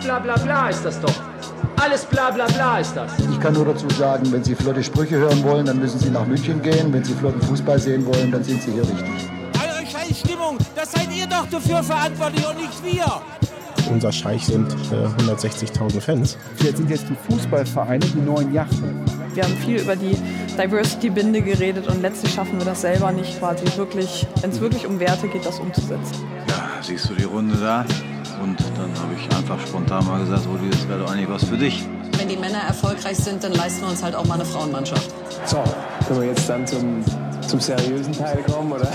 bla bla bla ist das doch. Alles bla bla bla ist das. Ich kann nur dazu sagen, wenn Sie flotte Sprüche hören wollen, dann müssen Sie nach München gehen. Wenn Sie flotten Fußball sehen wollen, dann sind Sie hier richtig. Eure scheiß Stimmung, das seid ihr doch dafür verantwortlich und nicht wir. Unser Scheich sind äh, 160.000 Fans. Jetzt sind jetzt die Fußballvereine die neuen Yachten. Wir haben viel über die Diversity-Binde geredet und letztlich schaffen wir das selber nicht quasi wirklich, wenn es wirklich um Werte geht, das umzusetzen. Ja, siehst du die Runde da? Und dann habe ich einfach spontan mal gesagt, Rudi, das wäre doch eigentlich was für dich. Wenn die Männer erfolgreich sind, dann leisten wir uns halt auch mal eine Frauenmannschaft. So, können wir jetzt dann zum, zum seriösen Teil kommen, oder?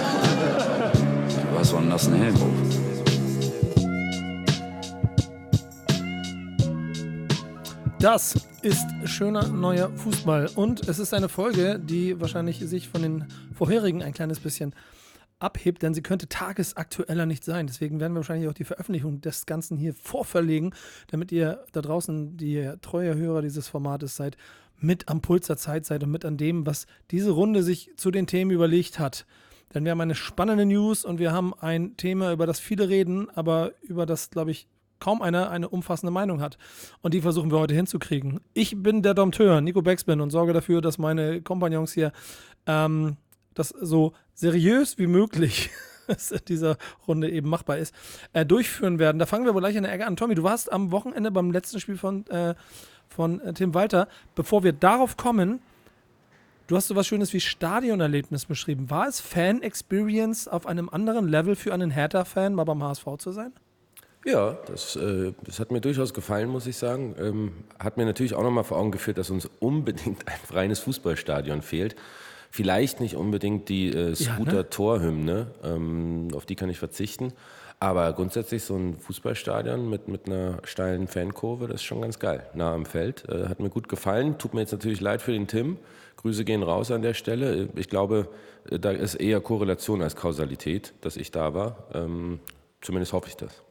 Du hast so einen nassen Helm auf. Das ist schöner neuer Fußball und es ist eine Folge, die wahrscheinlich sich von den vorherigen ein kleines bisschen abhebt, denn sie könnte tagesaktueller nicht sein. Deswegen werden wir wahrscheinlich auch die Veröffentlichung des Ganzen hier vorverlegen, damit ihr da draußen, die treue Hörer dieses Formates seid, mit am Puls der Zeit seid und mit an dem, was diese Runde sich zu den Themen überlegt hat. Denn wir haben eine spannende News und wir haben ein Thema, über das viele reden, aber über das, glaube ich, kaum einer eine umfassende Meinung hat. Und die versuchen wir heute hinzukriegen. Ich bin der Dompteur, Nico Beckspin, und sorge dafür, dass meine Kompagnons hier ähm, das so seriös wie möglich in dieser Runde eben machbar ist, äh, durchführen werden. Da fangen wir wohl gleich an der Ecke an. Tommy, du warst am Wochenende beim letzten Spiel von, äh, von äh, Tim Walter. Bevor wir darauf kommen, du hast so was Schönes wie Stadionerlebnis beschrieben. War es Fan-Experience auf einem anderen Level für einen Hertha-Fan, mal beim HSV zu sein? Ja, das, äh, das hat mir durchaus gefallen, muss ich sagen. Ähm, hat mir natürlich auch nochmal vor Augen geführt, dass uns unbedingt ein reines Fußballstadion fehlt. Vielleicht nicht unbedingt die äh, Scooter-Torhymne, ähm, auf die kann ich verzichten. Aber grundsätzlich so ein Fußballstadion mit, mit einer steilen Fankurve, das ist schon ganz geil. Nah am Feld. Äh, hat mir gut gefallen. Tut mir jetzt natürlich leid für den Tim. Grüße gehen raus an der Stelle. Ich glaube, äh, da ist eher Korrelation als Kausalität, dass ich da war. Ähm, zumindest hoffe ich das.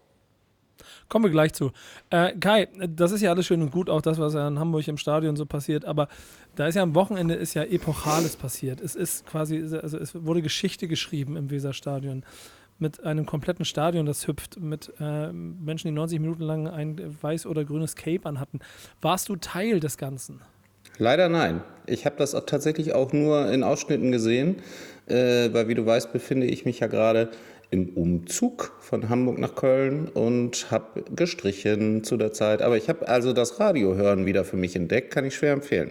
Kommen wir gleich zu. Äh, Kai, das ist ja alles schön und gut, auch das, was ja in Hamburg im Stadion so passiert, aber da ist ja am Wochenende ist ja Epochales passiert. Es ist quasi, also es wurde Geschichte geschrieben im Weserstadion mit einem kompletten Stadion, das hüpft, mit äh, Menschen, die 90 Minuten lang ein weiß oder grünes Cape anhatten. Warst du Teil des Ganzen? Leider nein. Ich habe das tatsächlich auch nur in Ausschnitten gesehen, äh, weil wie du weißt, befinde ich mich ja gerade im Umzug von Hamburg nach Köln und habe gestrichen zu der Zeit. Aber ich habe also das Radiohören wieder für mich entdeckt, kann ich schwer empfehlen.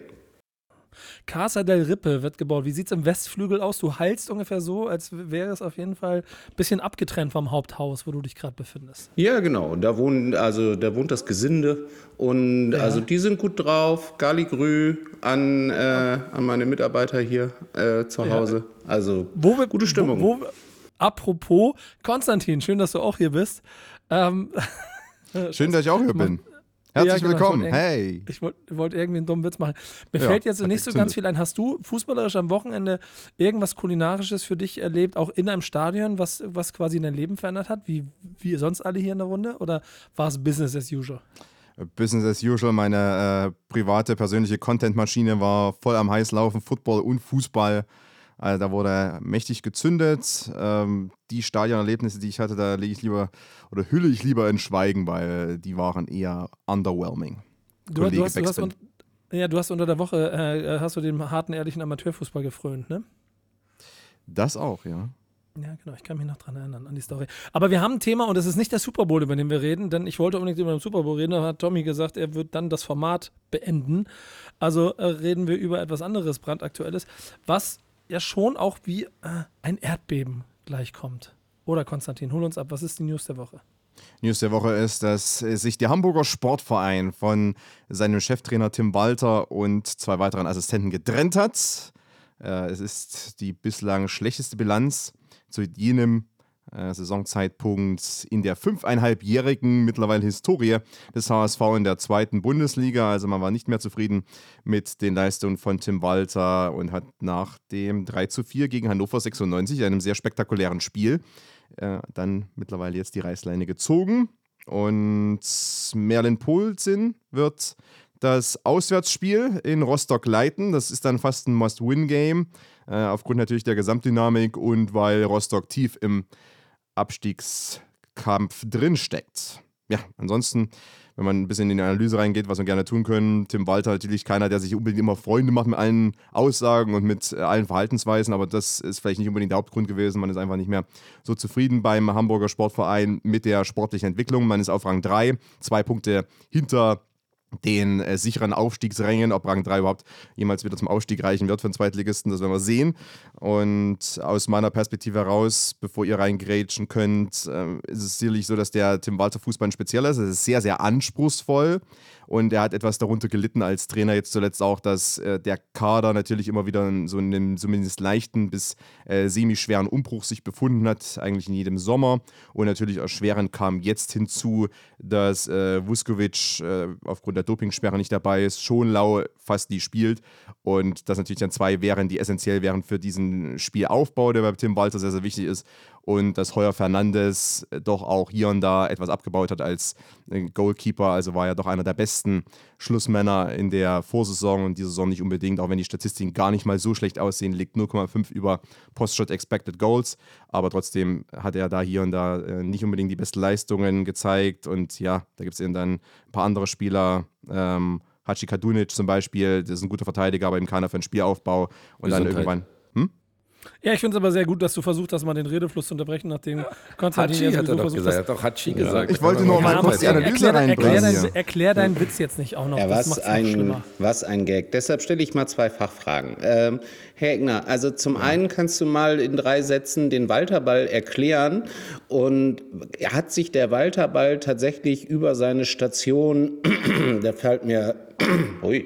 Casa del Rippe wird gebaut. Wie sieht es im Westflügel aus? Du heilst ungefähr so, als wäre es auf jeden Fall ein bisschen abgetrennt vom Haupthaus, wo du dich gerade befindest. Ja, genau. Da wohnen, also da wohnt das Gesinde und ja. also die sind gut drauf. Galligrü an, äh, an meine Mitarbeiter hier äh, zu Hause. Ja. Also wo wir, gute Stimmung. Wo, wo, apropos, Konstantin, schön, dass du auch hier bist. Ähm, schön, dass ich auch hier bin. Herzlich ja, genau, willkommen. Ich hey. Ich wollte wollt irgendwie einen dummen Witz machen. Mir ja, fällt jetzt nicht so ganz viel ein. Hast du fußballerisch am Wochenende irgendwas Kulinarisches für dich erlebt, auch in einem Stadion, was, was quasi dein Leben verändert hat, wie, wie sonst alle hier in der Runde? Oder war es Business as usual? Business as usual. Meine äh, private, persönliche Content-Maschine war voll am Heißlaufen, Football und Fußball. Also da wurde mächtig gezündet. Ähm, die Stadionerlebnisse, die ich hatte, da lege ich lieber oder hülle ich lieber in Schweigen, weil die waren eher underwhelming. Du, du, hast, du hast, un, ja, du hast unter der Woche äh, hast du dem harten, ehrlichen Amateurfußball gefrönt, ne? Das auch, ja. Ja, genau, ich kann mich noch dran erinnern, an die Story. Aber wir haben ein Thema und es ist nicht der Super Bowl, über den wir reden, denn ich wollte unbedingt über den Super Bowl reden, da hat Tommy gesagt, er wird dann das Format beenden. Also äh, reden wir über etwas anderes, brandaktuelles, was ja schon auch wie äh, ein Erdbeben gleich kommt. Oder Konstantin, hol uns ab. Was ist die News der Woche? News der Woche ist, dass sich der Hamburger Sportverein von seinem Cheftrainer Tim Walter und zwei weiteren Assistenten getrennt hat. Äh, es ist die bislang schlechteste Bilanz zu jenem äh, Saisonzeitpunkt in der fünfeinhalbjährigen mittlerweile Historie des HSV in der zweiten Bundesliga. Also man war nicht mehr zufrieden mit den Leistungen von Tim Walter und hat nach dem 3 zu 4 gegen Hannover 96, einem sehr spektakulären Spiel, äh, dann mittlerweile jetzt die Reißleine gezogen. Und Merlin Polzin wird das Auswärtsspiel in Rostock leiten. Das ist dann fast ein Must-Win-Game, äh, aufgrund natürlich der Gesamtdynamik und weil Rostock tief im Abstiegskampf drinsteckt. ja, ansonsten wenn man ein bisschen in die Analyse reingeht, was wir gerne tun können. Tim Walter natürlich keiner, der sich unbedingt immer Freunde macht mit allen Aussagen und mit äh, allen Verhaltensweisen, aber das ist vielleicht nicht unbedingt der Hauptgrund gewesen. Man ist einfach nicht mehr so zufrieden beim Hamburger Sportverein mit der sportlichen Entwicklung. Man ist auf Rang 3, zwei Punkte hinter den äh, sicheren Aufstiegsrängen, ob Rang 3 überhaupt jemals wieder zum Aufstieg reichen wird für den Zweitligisten, das werden wir sehen. Und aus meiner Perspektive heraus, bevor ihr reingrätschen könnt, äh, ist es sicherlich so, dass der Tim Walter Fußball ein spezieller ist. Es ist sehr, sehr anspruchsvoll und er hat etwas darunter gelitten als Trainer. Jetzt zuletzt auch, dass äh, der Kader natürlich immer wieder so in einem zumindest leichten bis äh, semi-schweren Umbruch sich befunden hat, eigentlich in jedem Sommer. Und natürlich erschwerend kam jetzt hinzu, dass äh, Vuskovic äh, aufgrund der Dopingsperre nicht dabei ist, Schonlau fast nie spielt. Und das natürlich dann zwei wären, die essentiell wären für diesen Spielaufbau, der bei Tim Walter sehr, sehr wichtig ist und dass Heuer Fernandes doch auch hier und da etwas abgebaut hat als äh, Goalkeeper. Also war ja doch einer der besten Schlussmänner in der Vorsaison und diese Saison nicht unbedingt, auch wenn die Statistiken gar nicht mal so schlecht aussehen, liegt 0,5 über Post-Shot Expected Goals. Aber trotzdem hat er da hier und da äh, nicht unbedingt die besten Leistungen gezeigt. Und ja, da gibt es eben dann ein paar andere Spieler. Ähm, Hachi Kadunic zum Beispiel, das ist ein guter Verteidiger, aber eben keiner für den Spielaufbau. Und Gesundheit. dann irgendwann. Ja, ich finde es aber sehr gut, dass du versucht hast, mal den Redefluss zu unterbrechen, nachdem Konstantin Hatschi hat er doch gesagt. Er hat doch Hatschi gesagt. Ich wollte nur mal kurz die Analyse erklär, erklär, dein, erklär deinen Witz jetzt nicht auch noch. Ja, was, ein, was ein Gag. Deshalb stelle ich mal zwei Fachfragen. Ähm, Herr Egner, also zum einen kannst du mal in drei Sätzen den Walterball erklären. Und hat sich der Walterball tatsächlich über seine Station, da fällt mir ui,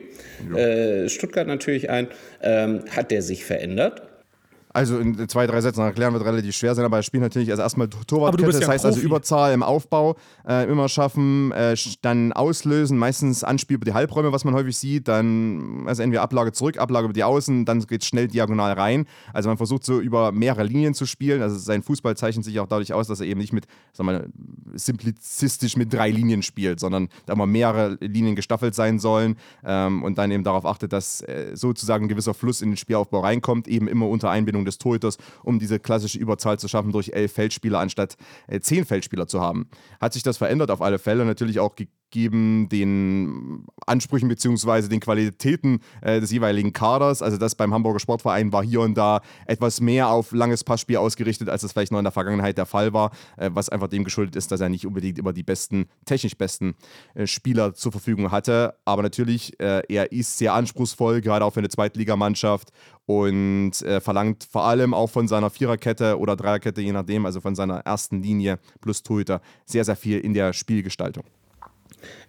äh, Stuttgart natürlich ein, ähm, hat der sich verändert? Also in zwei, drei Sätzen erklären wird relativ schwer sein, aber das Spiel natürlich also erstmal Torwartkette, das ja heißt also Überzahl im Aufbau äh, immer schaffen, äh, dann auslösen, meistens Anspiel über die Halbräume, was man häufig sieht, dann also entweder Ablage zurück, Ablage über die Außen, dann geht es schnell diagonal rein. Also man versucht so über mehrere Linien zu spielen. Also sein Fußball zeichnet sich auch dadurch aus, dass er eben nicht mit, wir mal, simplizistisch mit drei Linien spielt, sondern da mal mehrere Linien gestaffelt sein sollen ähm, und dann eben darauf achtet, dass äh, sozusagen ein gewisser Fluss in den Spielaufbau reinkommt, eben immer unter Einbindung des Torhüters, um diese klassische Überzahl zu schaffen durch elf Feldspieler anstatt äh, zehn Feldspieler zu haben. Hat sich das verändert auf alle Fälle, natürlich auch gegeben den Ansprüchen bzw. den Qualitäten äh, des jeweiligen Kaders. Also das beim Hamburger Sportverein war hier und da etwas mehr auf langes Passspiel ausgerichtet, als es vielleicht noch in der Vergangenheit der Fall war, äh, was einfach dem geschuldet ist, dass er nicht unbedingt immer die besten, technisch besten äh, Spieler zur Verfügung hatte. Aber natürlich, äh, er ist sehr anspruchsvoll, gerade auch für eine Zweitligamannschaft und äh, verlangt vor allem auch von seiner Viererkette oder Dreierkette, je nachdem, also von seiner ersten Linie plus Torhüter, sehr, sehr viel in der Spielgestaltung.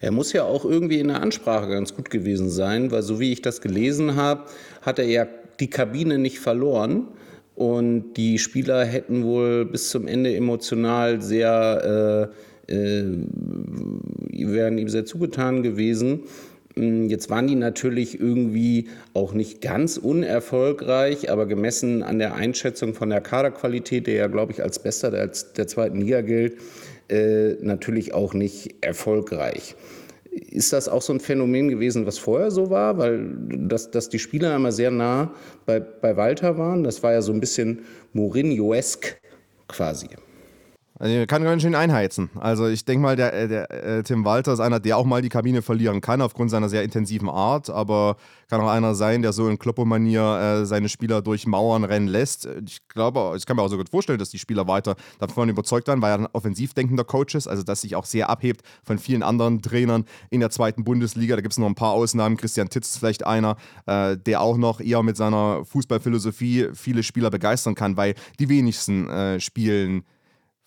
Er muss ja auch irgendwie in der Ansprache ganz gut gewesen sein, weil so wie ich das gelesen habe, hat er ja die Kabine nicht verloren. Und die Spieler hätten wohl bis zum Ende emotional sehr, äh, äh, wären ihm sehr zugetan gewesen. Hm, jetzt waren die natürlich irgendwie auch nicht ganz unerfolgreich, aber gemessen an der Einschätzung von der Kaderqualität, der ja, glaube ich, als bester der, der zweiten Liga gilt, äh, natürlich auch nicht erfolgreich. Ist das auch so ein Phänomen gewesen, was vorher so war? Weil dass, dass die Spieler immer sehr nah bei, bei Walter waren, das war ja so ein bisschen Mourinho-esk quasi. Also kann ganz schön einheizen. Also ich denke mal, der, äh, der äh, Tim Walter ist einer, der auch mal die Kabine verlieren kann aufgrund seiner sehr intensiven Art, aber kann auch einer sein, der so in Kloppo-Manier äh, seine Spieler durch Mauern rennen lässt. Ich glaube, ich kann mir auch so gut vorstellen, dass die Spieler weiter davon überzeugt waren, weil er ein offensiv denkender Coach ist, also dass sich auch sehr abhebt von vielen anderen Trainern in der zweiten Bundesliga. Da gibt es noch ein paar Ausnahmen. Christian Titz ist vielleicht einer, äh, der auch noch eher mit seiner Fußballphilosophie viele Spieler begeistern kann, weil die wenigsten äh, spielen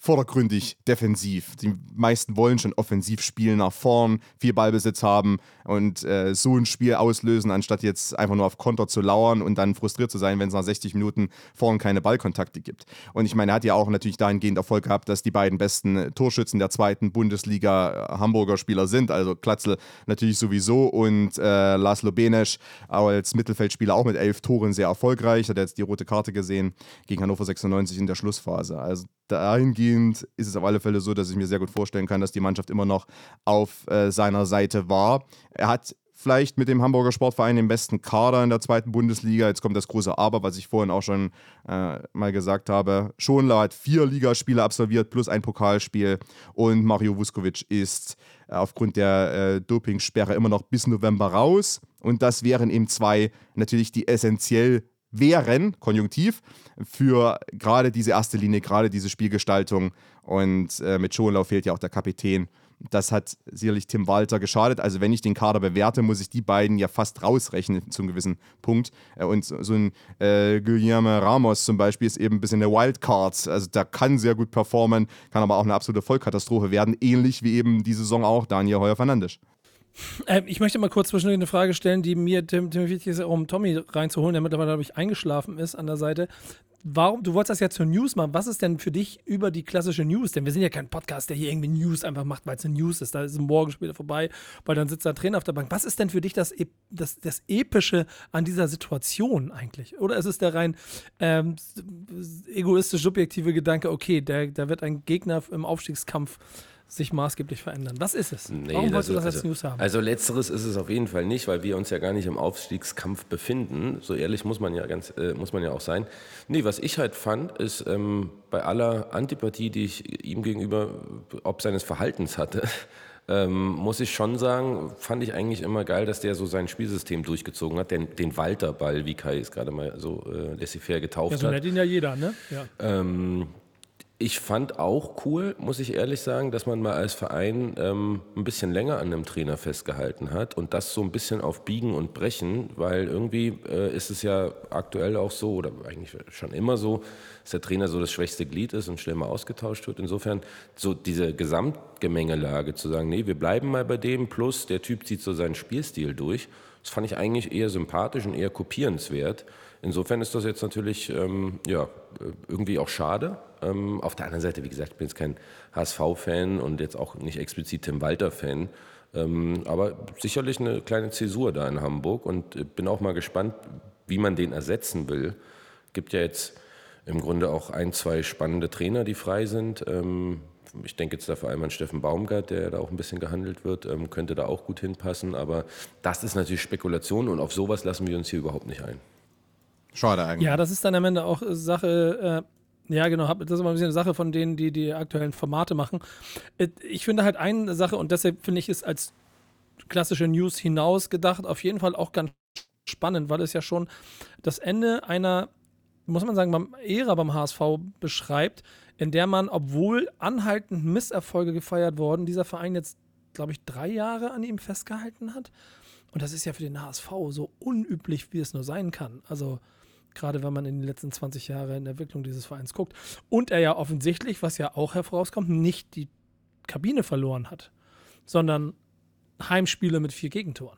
vordergründig defensiv. Die meisten wollen schon offensiv spielen, nach vorn, viel Ballbesitz haben und äh, so ein Spiel auslösen, anstatt jetzt einfach nur auf Konter zu lauern und dann frustriert zu sein, wenn es nach 60 Minuten vorn keine Ballkontakte gibt. Und ich meine, er hat ja auch natürlich dahingehend Erfolg gehabt, dass die beiden besten Torschützen der zweiten Bundesliga äh, Hamburger Spieler sind. Also Klatzel natürlich sowieso und äh, Laszlo Benesch als Mittelfeldspieler auch mit elf Toren sehr erfolgreich. Hat jetzt die rote Karte gesehen gegen Hannover 96 in der Schlussphase. Also dahingehend ist es auf alle Fälle so, dass ich mir sehr gut vorstellen kann, dass die Mannschaft immer noch auf äh, seiner Seite war. Er hat vielleicht mit dem Hamburger Sportverein den besten Kader in der zweiten Bundesliga. Jetzt kommt das große Aber, was ich vorhin auch schon äh, mal gesagt habe. Schonlau hat vier Ligaspiele absolviert plus ein Pokalspiel und Mario Vuskovic ist äh, aufgrund der äh, Dopingsperre immer noch bis November raus. Und das wären eben zwei natürlich, die essentiell wären, konjunktiv, für gerade diese erste Linie, gerade diese Spielgestaltung. Und äh, mit Schonlau fehlt ja auch der Kapitän. Das hat sicherlich Tim Walter geschadet. Also wenn ich den Kader bewerte, muss ich die beiden ja fast rausrechnen zu einem gewissen Punkt. Äh, und so ein äh, Guillermo Ramos zum Beispiel ist eben ein bisschen der Wildcard. Also der kann sehr gut performen, kann aber auch eine absolute Vollkatastrophe werden. Ähnlich wie eben die Saison auch Daniel Heuer-Fernandes. Ähm, ich möchte mal kurz zwischendurch eine Frage stellen, die mir Tim, Tim wichtig ist, um Tommy reinzuholen, der mittlerweile, glaube ich, eingeschlafen ist an der Seite. Warum, du wolltest das ja zur News machen. Was ist denn für dich über die klassische News? Denn wir sind ja kein Podcast, der hier irgendwie News einfach macht, weil es eine News ist. Da ist ein Morgenspiel vorbei, weil dann sitzt da ein Trainer auf der Bank. Was ist denn für dich das, das, das Epische an dieser Situation eigentlich? Oder ist es der rein ähm, egoistisch subjektive Gedanke, okay, da wird ein Gegner im Aufstiegskampf sich maßgeblich verändern. Was ist es? Nee, Warum wolltest du das also, als News haben? Also letzteres ist es auf jeden Fall nicht, weil wir uns ja gar nicht im Aufstiegskampf befinden. So ehrlich muss man ja ganz, äh, muss man ja auch sein. Nee, was ich halt fand, ist ähm, bei aller Antipathie, die ich ihm gegenüber ob seines Verhaltens hatte, ähm, muss ich schon sagen, fand ich eigentlich immer geil, dass der so sein Spielsystem durchgezogen hat, den, den Walter-Ball, wie Kai es gerade mal so äh, laissez-faire getauft ja, so hat. nennt ihn ja jeder, ne? Ja. Ähm, ich fand auch cool, muss ich ehrlich sagen, dass man mal als Verein ähm, ein bisschen länger an einem Trainer festgehalten hat und das so ein bisschen auf Biegen und Brechen, weil irgendwie äh, ist es ja aktuell auch so oder eigentlich schon immer so, dass der Trainer so das schwächste Glied ist und schnell mal ausgetauscht wird. Insofern so diese Gesamtgemengelage zu sagen, nee, wir bleiben mal bei dem, plus der Typ zieht so seinen Spielstil durch, das fand ich eigentlich eher sympathisch und eher kopierenswert. Insofern ist das jetzt natürlich ähm, ja, irgendwie auch schade. Ähm, auf der anderen Seite, wie gesagt, ich bin jetzt kein HSV-Fan und jetzt auch nicht explizit Tim Walter-Fan. Ähm, aber sicherlich eine kleine Zäsur da in Hamburg und bin auch mal gespannt, wie man den ersetzen will. Gibt ja jetzt im Grunde auch ein, zwei spannende Trainer, die frei sind. Ähm, ich denke jetzt da vor allem an Steffen Baumgart, der da auch ein bisschen gehandelt wird, ähm, könnte da auch gut hinpassen. Aber das ist natürlich Spekulation und auf sowas lassen wir uns hier überhaupt nicht ein. Schade eigentlich. Ja, das ist dann am Ende auch Sache, äh, ja genau, das ist immer ein bisschen eine Sache von denen, die die aktuellen Formate machen. Äh, ich finde halt eine Sache, und deshalb finde ich es als klassische News hinaus gedacht, auf jeden Fall auch ganz spannend, weil es ja schon das Ende einer, muss man sagen, beim Ära beim HSV beschreibt, in der man, obwohl anhaltend Misserfolge gefeiert wurden, dieser Verein jetzt, glaube ich, drei Jahre an ihm festgehalten hat. Und das ist ja für den HSV so unüblich, wie es nur sein kann. Also gerade wenn man in den letzten 20 Jahren in der Entwicklung dieses Vereins guckt. Und er ja offensichtlich, was ja auch herauskommt, nicht die Kabine verloren hat, sondern Heimspiele mit vier Gegentoren.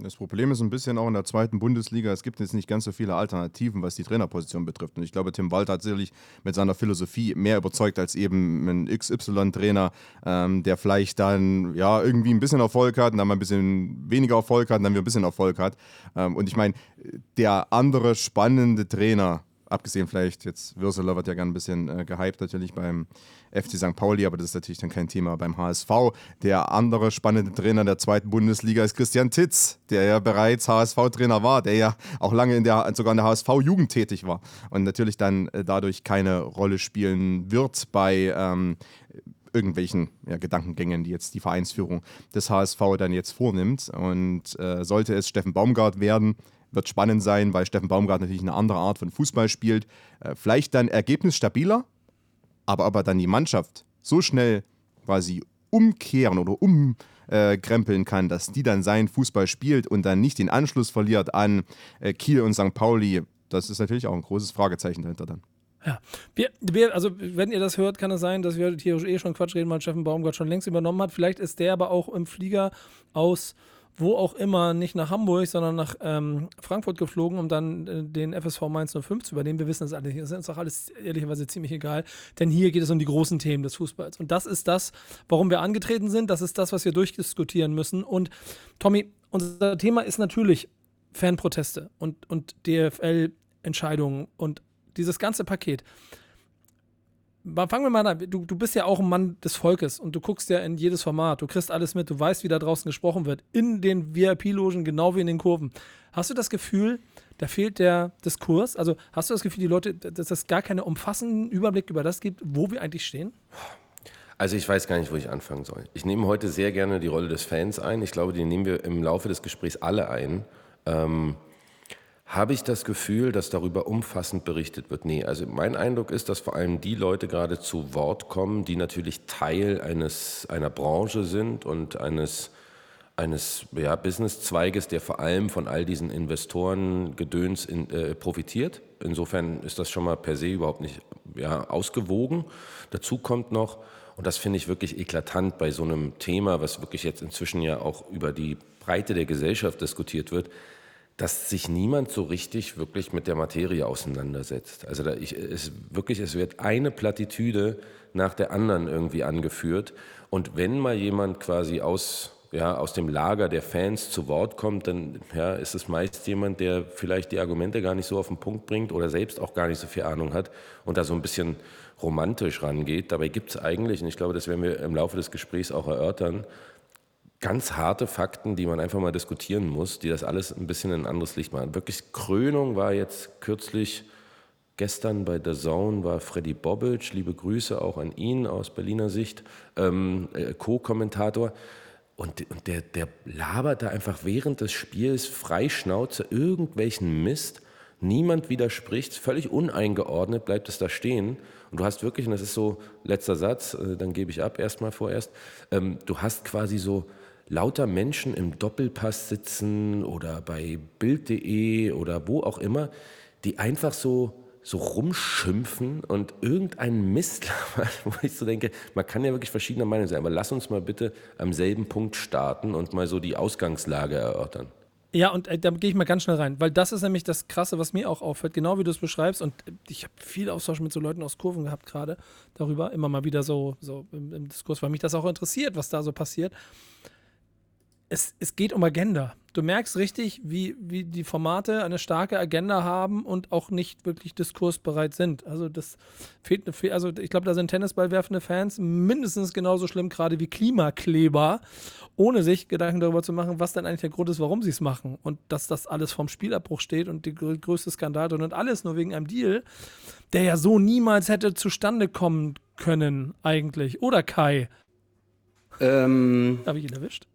Das Problem ist ein bisschen auch in der zweiten Bundesliga, es gibt jetzt nicht ganz so viele Alternativen, was die Trainerposition betrifft. Und ich glaube, Tim Walter hat sicherlich mit seiner Philosophie mehr überzeugt als eben ein XY-Trainer, ähm, der vielleicht dann ja irgendwie ein bisschen Erfolg hat und dann mal ein bisschen weniger Erfolg hat und dann wieder ein bisschen Erfolg hat. Ähm, und ich meine, der andere spannende Trainer, abgesehen vielleicht, jetzt Würseler wird ja gern ein bisschen äh, gehypt natürlich beim FC St. Pauli, aber das ist natürlich dann kein Thema beim HSV. Der andere spannende Trainer der zweiten Bundesliga ist Christian Titz, der ja bereits HSV-Trainer war, der ja auch lange in der, sogar in der HSV-Jugend tätig war und natürlich dann äh, dadurch keine Rolle spielen wird bei ähm, irgendwelchen ja, Gedankengängen, die jetzt die Vereinsführung des HSV dann jetzt vornimmt. Und äh, sollte es Steffen Baumgart werden, wird spannend sein, weil Steffen Baumgart natürlich eine andere Art von Fußball spielt. Äh, vielleicht dann ergebnisstabiler, aber ob er dann die Mannschaft so schnell quasi umkehren oder umkrempeln kann, dass die dann seinen Fußball spielt und dann nicht den Anschluss verliert an äh, Kiel und St. Pauli, das ist natürlich auch ein großes Fragezeichen dahinter dann. Ja, wir, wir, also wenn ihr das hört, kann es sein, dass wir hier eh schon Quatsch reden, weil Steffen Baumgart schon längst übernommen hat. Vielleicht ist der aber auch im Flieger aus wo auch immer, nicht nach Hamburg, sondern nach ähm, Frankfurt geflogen, um dann äh, den FSV Mainz 05 zu übernehmen. Wir wissen das alle nicht. Das ist uns auch alles ehrlicherweise ziemlich egal, denn hier geht es um die großen Themen des Fußballs. Und das ist das, warum wir angetreten sind. Das ist das, was wir durchdiskutieren müssen. Und Tommy, unser Thema ist natürlich Fanproteste und, und DFL-Entscheidungen und dieses ganze Paket. Fangen wir mal an. Du, du bist ja auch ein Mann des Volkes und du guckst ja in jedes Format. Du kriegst alles mit. Du weißt, wie da draußen gesprochen wird. In den VIP-Logen, genau wie in den Kurven. Hast du das Gefühl, da fehlt der Diskurs? Also hast du das Gefühl, die Leute, dass es gar keinen umfassenden Überblick über das gibt, wo wir eigentlich stehen? Also ich weiß gar nicht, wo ich anfangen soll. Ich nehme heute sehr gerne die Rolle des Fans ein. Ich glaube, die nehmen wir im Laufe des Gesprächs alle ein. Ähm, habe ich das Gefühl, dass darüber umfassend berichtet wird? Nee, also mein Eindruck ist, dass vor allem die Leute gerade zu Wort kommen, die natürlich Teil eines, einer Branche sind und eines, eines ja, Businesszweiges, der vor allem von all diesen Investorengedöns in, äh, profitiert. Insofern ist das schon mal per se überhaupt nicht ja, ausgewogen. Dazu kommt noch, und das finde ich wirklich eklatant bei so einem Thema, was wirklich jetzt inzwischen ja auch über die Breite der Gesellschaft diskutiert wird, dass sich niemand so richtig wirklich mit der Materie auseinandersetzt. Also da ich, es wirklich, es wird eine Plattitüde nach der anderen irgendwie angeführt. Und wenn mal jemand quasi aus, ja, aus dem Lager der Fans zu Wort kommt, dann ja, ist es meist jemand, der vielleicht die Argumente gar nicht so auf den Punkt bringt oder selbst auch gar nicht so viel Ahnung hat und da so ein bisschen romantisch rangeht. Dabei gibt es eigentlich, und ich glaube, das werden wir im Laufe des Gesprächs auch erörtern, ganz harte Fakten, die man einfach mal diskutieren muss, die das alles ein bisschen in ein anderes Licht machen. Wirklich Krönung war jetzt kürzlich, gestern bei The Zone war Freddy Bobic, liebe Grüße auch an ihn aus Berliner Sicht, ähm, äh, Co-Kommentator. Und, und der, der labert da einfach während des Spiels freischnauze irgendwelchen Mist. Niemand widerspricht, völlig uneingeordnet bleibt es da stehen. Und du hast wirklich, und das ist so letzter Satz, äh, dann gebe ich ab erstmal vorerst, ähm, du hast quasi so lauter Menschen im Doppelpass sitzen oder bei Bild.de oder wo auch immer, die einfach so, so rumschimpfen und irgendein Mist, wo ich so denke, man kann ja wirklich verschiedener Meinung sein, aber lass uns mal bitte am selben Punkt starten und mal so die Ausgangslage erörtern. Ja, und äh, da gehe ich mal ganz schnell rein, weil das ist nämlich das Krasse, was mir auch auffällt, genau wie du es beschreibst. Und äh, ich habe viel Austausch mit so Leuten aus Kurven gehabt gerade darüber, immer mal wieder so, so im, im Diskurs, weil mich das auch interessiert, was da so passiert es, es geht um Agenda. Du merkst richtig, wie, wie die Formate eine starke Agenda haben und auch nicht wirklich diskursbereit sind. Also das fehlt, also ich glaube, da sind Tennisballwerfende Fans mindestens genauso schlimm gerade wie Klimakleber, ohne sich Gedanken darüber zu machen, was denn eigentlich der Grund ist, warum sie es machen und dass das alles vom Spielabbruch steht und die größte Skandal und alles nur wegen einem Deal, der ja so niemals hätte zustande kommen können eigentlich. Oder Kai? Ähm, Habe ich ihn erwischt?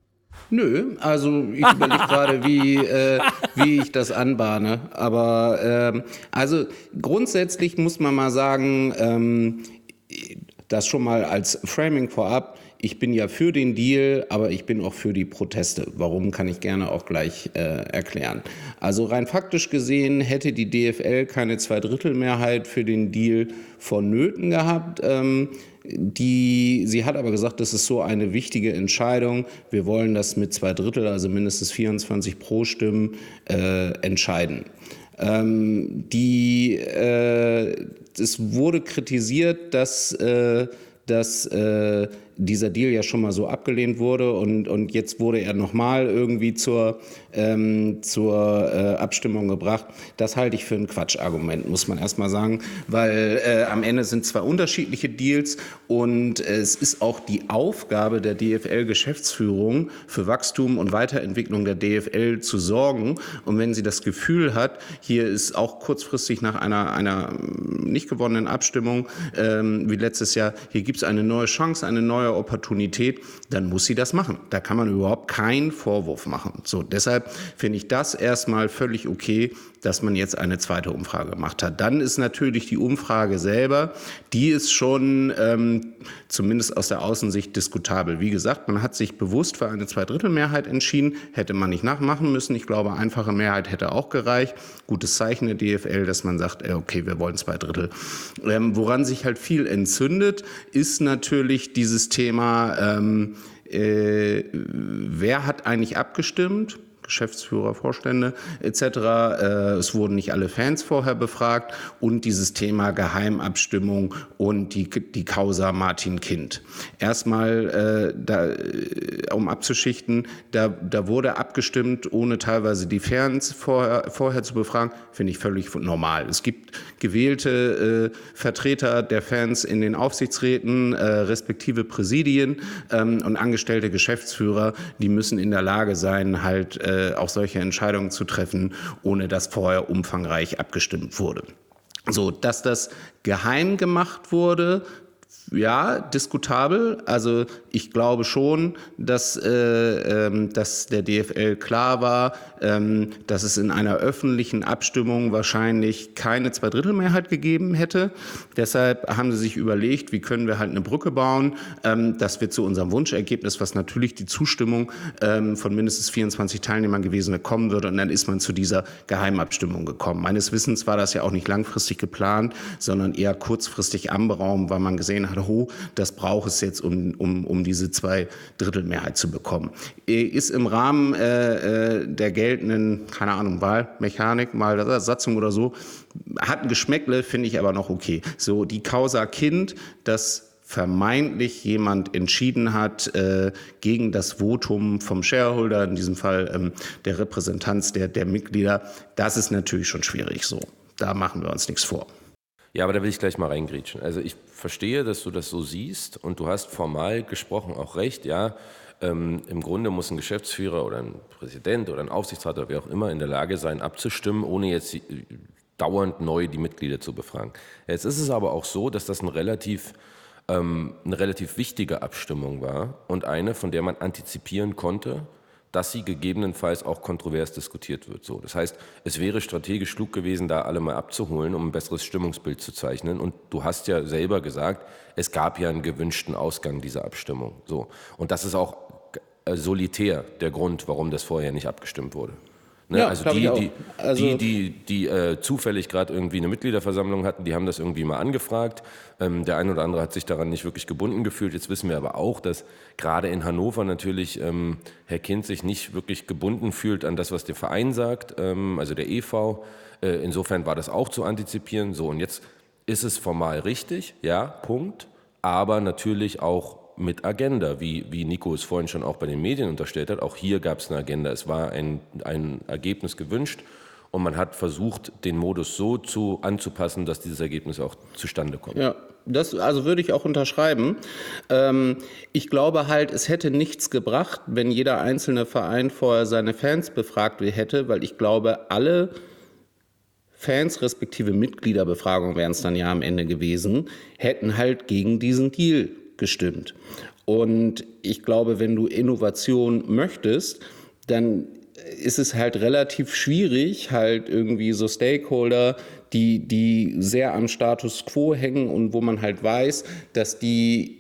Nö, also ich überlege gerade, wie, äh, wie ich das anbahne. Aber ähm, also grundsätzlich muss man mal sagen, ähm, das schon mal als Framing vorab. Ich bin ja für den Deal, aber ich bin auch für die Proteste. Warum kann ich gerne auch gleich äh, erklären. Also rein faktisch gesehen hätte die DFL keine Zweidrittelmehrheit für den Deal vonnöten gehabt. Ähm, die, sie hat aber gesagt, das ist so eine wichtige Entscheidung. Wir wollen das mit zwei Drittel, also mindestens 24 Pro-Stimmen, äh, entscheiden. Ähm, die, äh, es wurde kritisiert, dass, äh, dass äh, dieser Deal ja schon mal so abgelehnt wurde und, und jetzt wurde er nochmal irgendwie zur, ähm, zur äh, Abstimmung gebracht. Das halte ich für ein Quatschargument, muss man erstmal sagen, weil äh, am Ende sind zwei unterschiedliche Deals und es ist auch die Aufgabe der DFL-Geschäftsführung für Wachstum und Weiterentwicklung der DFL zu sorgen. Und wenn sie das Gefühl hat, hier ist auch kurzfristig nach einer, einer nicht gewonnenen Abstimmung ähm, wie letztes Jahr, hier gibt es eine neue Chance, eine neue Opportunität, dann muss sie das machen. Da kann man überhaupt keinen Vorwurf machen. So, deshalb finde ich das erstmal völlig okay, dass man jetzt eine zweite Umfrage gemacht hat. Dann ist natürlich die Umfrage selber, die ist schon ähm, zumindest aus der Außensicht diskutabel. Wie gesagt, man hat sich bewusst für eine Zweidrittelmehrheit entschieden, hätte man nicht nachmachen müssen. Ich glaube, einfache Mehrheit hätte auch gereicht. Gutes Zeichen der DFL, dass man sagt, äh, okay, wir wollen zwei Drittel. Ähm, woran sich halt viel entzündet, ist natürlich dieses Thema, ähm, äh, wer hat eigentlich abgestimmt? Geschäftsführer, Vorstände etc. Äh, es wurden nicht alle Fans vorher befragt und dieses Thema Geheimabstimmung und die, die Causa Martin Kind. Erstmal, äh, da, äh, um abzuschichten, da, da wurde abgestimmt, ohne teilweise die Fans vorher, vorher zu befragen, finde ich völlig normal. Es gibt gewählte äh, Vertreter der Fans in den Aufsichtsräten, äh, respektive Präsidien ähm, und angestellte Geschäftsführer, die müssen in der Lage sein, halt äh, auch solche Entscheidungen zu treffen, ohne dass vorher umfangreich abgestimmt wurde. So, dass das geheim gemacht wurde, ja, diskutabel. Also ich glaube schon, dass, äh, ähm, dass der DFL klar war, ähm, dass es in einer öffentlichen Abstimmung wahrscheinlich keine Zweidrittelmehrheit gegeben hätte. Deshalb haben sie sich überlegt, wie können wir halt eine Brücke bauen, ähm, dass wir zu unserem Wunschergebnis, was natürlich die Zustimmung ähm, von mindestens 24 Teilnehmern gewesen wäre, kommen würde. Und dann ist man zu dieser Geheimabstimmung gekommen. Meines Wissens war das ja auch nicht langfristig geplant, sondern eher kurzfristig anberaumt, weil man gesehen hat, ho, das braucht es jetzt, um, um, um diese zwei Drittelmehrheit zu bekommen. Ist im Rahmen äh, äh der geltenden, keine Ahnung, Wahlmechanik, mal Satzung oder so, hat ein Geschmäckle, finde ich aber noch okay. So, die Causa Kind, das vermeintlich jemand entschieden hat äh, gegen das Votum vom Shareholder, in diesem Fall ähm, der Repräsentanz der, der Mitglieder, das ist natürlich schon schwierig so. Da machen wir uns nichts vor. Ja, aber da will ich gleich mal reingrätschen. Also ich verstehe, dass du das so siehst und du hast formal gesprochen auch recht, ja. Ähm, Im Grunde muss ein Geschäftsführer oder ein Präsident oder ein Aufsichtsrat oder wer auch immer in der Lage sein, abzustimmen, ohne jetzt dauernd neu die Mitglieder zu befragen. Jetzt ist es aber auch so, dass das ein relativ, ähm, eine relativ wichtige Abstimmung war und eine, von der man antizipieren konnte, dass sie gegebenenfalls auch kontrovers diskutiert wird. So, das heißt, es wäre strategisch klug gewesen, da alle mal abzuholen, um ein besseres Stimmungsbild zu zeichnen. Und du hast ja selber gesagt, es gab ja einen gewünschten Ausgang dieser Abstimmung. So, und das ist auch solitär der Grund, warum das vorher nicht abgestimmt wurde. Ne? Ja, also, die, die, also die, die, die äh, zufällig gerade irgendwie eine Mitgliederversammlung hatten, die haben das irgendwie mal angefragt. Ähm, der eine oder andere hat sich daran nicht wirklich gebunden gefühlt. Jetzt wissen wir aber auch, dass gerade in Hannover natürlich ähm, Herr Kind sich nicht wirklich gebunden fühlt an das, was der Verein sagt, ähm, also der EV. Äh, insofern war das auch zu antizipieren. So, und jetzt ist es formal richtig, ja, Punkt. Aber natürlich auch mit Agenda, wie, wie Nico es vorhin schon auch bei den Medien unterstellt hat. Auch hier gab es eine Agenda. Es war ein, ein Ergebnis gewünscht und man hat versucht, den Modus so zu, anzupassen, dass dieses Ergebnis auch zustande kommt. Ja, das also würde ich auch unterschreiben. Ähm, ich glaube halt, es hätte nichts gebracht, wenn jeder einzelne Verein vorher seine Fans befragt hätte, weil ich glaube, alle Fans respektive Mitgliederbefragungen wären es dann ja am Ende gewesen, hätten halt gegen diesen Deal gestimmt. Und ich glaube, wenn du Innovation möchtest, dann ist es halt relativ schwierig, halt irgendwie so Stakeholder, die, die sehr am Status quo hängen und wo man halt weiß, dass die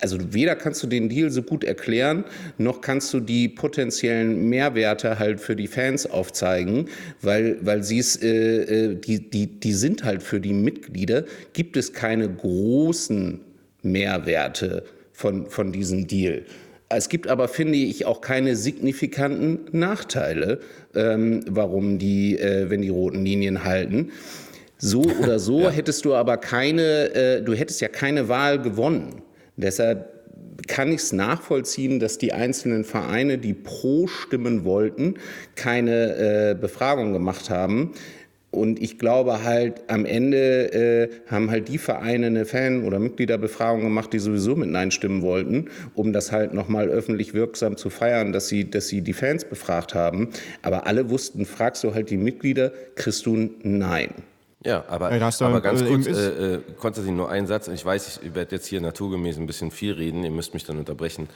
also weder kannst du den Deal so gut erklären, noch kannst du die potenziellen Mehrwerte halt für die Fans aufzeigen, weil, weil sie es, äh, äh die, die, die sind halt für die Mitglieder, gibt es keine großen Mehrwerte von, von diesem Deal. Es gibt aber, finde ich, auch keine signifikanten Nachteile, ähm, warum die, äh, wenn die roten Linien halten. So oder so ja. hättest du aber keine, äh, du hättest ja keine Wahl gewonnen. Deshalb kann ich es nachvollziehen, dass die einzelnen Vereine, die pro stimmen wollten, keine äh, Befragung gemacht haben. Und ich glaube halt, am Ende äh, haben halt die Vereine eine Fan- oder Mitgliederbefragung gemacht, die sowieso mit Nein stimmen wollten, um das halt nochmal öffentlich wirksam zu feiern, dass sie, dass sie die Fans befragt haben. Aber alle wussten, fragst du halt die Mitglieder, kriegst du ein Nein. Ja, aber, aber ganz kurz, äh, äh, Konstantin, nur einen Satz. Ich weiß, ich werde jetzt hier naturgemäß ein bisschen viel reden, ihr müsst mich dann unterbrechen.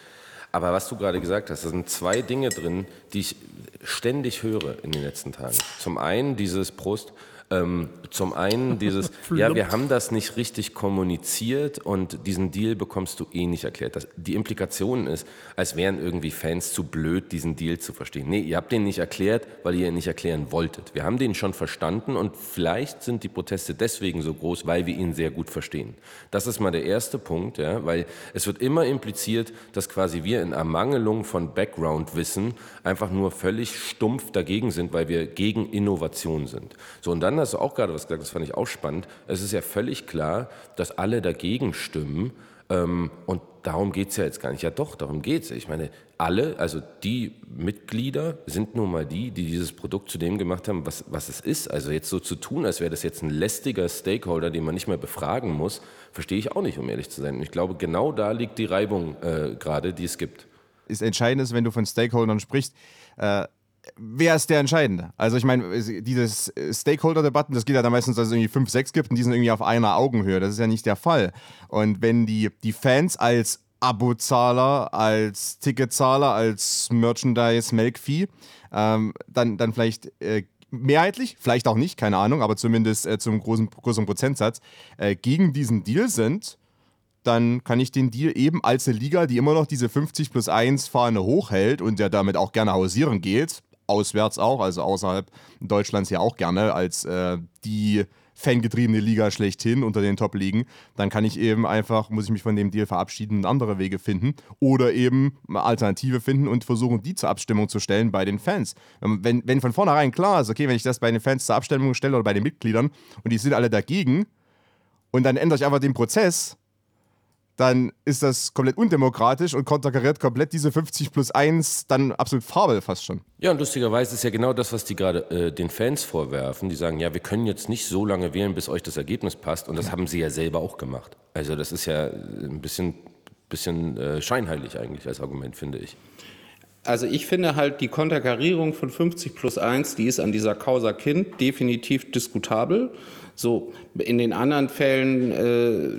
Aber was du gerade gesagt hast, da sind zwei Dinge drin, die ich ständig höre in den letzten Tagen. Zum einen dieses Prost, Ähm, zum einen dieses, ja, wir haben das nicht richtig kommuniziert und diesen Deal bekommst du eh nicht erklärt. Das, die Implikation ist, als wären irgendwie Fans zu blöd, diesen Deal zu verstehen. Nee, ihr habt den nicht erklärt, weil ihr ihn nicht erklären wolltet. Wir haben den schon verstanden und vielleicht sind die Proteste deswegen so groß, weil wir ihn sehr gut verstehen. Das ist mal der erste Punkt, ja, weil es wird immer impliziert, dass quasi wir in Ermangelung von Background-Wissen einfach nur völlig stumpf dagegen sind, weil wir gegen Innovation sind. So, und dann hast du auch gerade was gesagt, das fand ich auch spannend. Es ist ja völlig klar, dass alle dagegen stimmen. Ähm, und darum geht es ja jetzt gar nicht. Ja doch, darum geht es. Ich meine, alle, also die Mitglieder sind nun mal die, die dieses Produkt zu dem gemacht haben, was, was es ist. Also jetzt so zu tun, als wäre das jetzt ein lästiger Stakeholder, den man nicht mehr befragen muss, verstehe ich auch nicht, um ehrlich zu sein. Und ich glaube, genau da liegt die Reibung äh, gerade, die es gibt. Ist entscheidend ist, wenn du von Stakeholdern sprichst, äh, wer ist der Entscheidende? Also ich meine, dieses Stakeholder-Debatten, das geht ja dann meistens, dass es irgendwie fünf, sechs gibt und die sind irgendwie auf einer Augenhöhe. Das ist ja nicht der Fall. Und wenn die, die Fans als Abozahler, als Ticketzahler, als Merchandise-Melkvieh, ähm, dann, dann vielleicht äh, mehrheitlich, vielleicht auch nicht, keine Ahnung, aber zumindest äh, zum großen, größeren Prozentsatz, äh, gegen diesen Deal sind, dann kann ich den Deal eben als eine Liga, die immer noch diese 50 plus 1 Fahne hochhält und der damit auch gerne hausieren geht, auswärts auch, also außerhalb Deutschlands ja auch gerne als äh, die fangetriebene Liga schlechthin unter den Top-Ligen, dann kann ich eben einfach, muss ich mich von dem Deal verabschieden und andere Wege finden oder eben eine Alternative finden und versuchen, die zur Abstimmung zu stellen bei den Fans. Wenn, wenn von vornherein klar ist, okay, wenn ich das bei den Fans zur Abstimmung stelle oder bei den Mitgliedern und die sind alle dagegen und dann ändere ich einfach den Prozess, dann ist das komplett undemokratisch und konterkariert komplett diese 50 plus 1 dann absolut Farbe fast schon. Ja, und lustigerweise ist ja genau das, was die gerade äh, den Fans vorwerfen. Die sagen, ja, wir können jetzt nicht so lange wählen, bis euch das Ergebnis passt. Und das ja. haben sie ja selber auch gemacht. Also das ist ja ein bisschen, bisschen äh, scheinheilig eigentlich als Argument, finde ich. Also ich finde halt die Konterkarierung von 50 plus 1, die ist an dieser Causa Kind definitiv diskutabel. So, in den anderen Fällen äh,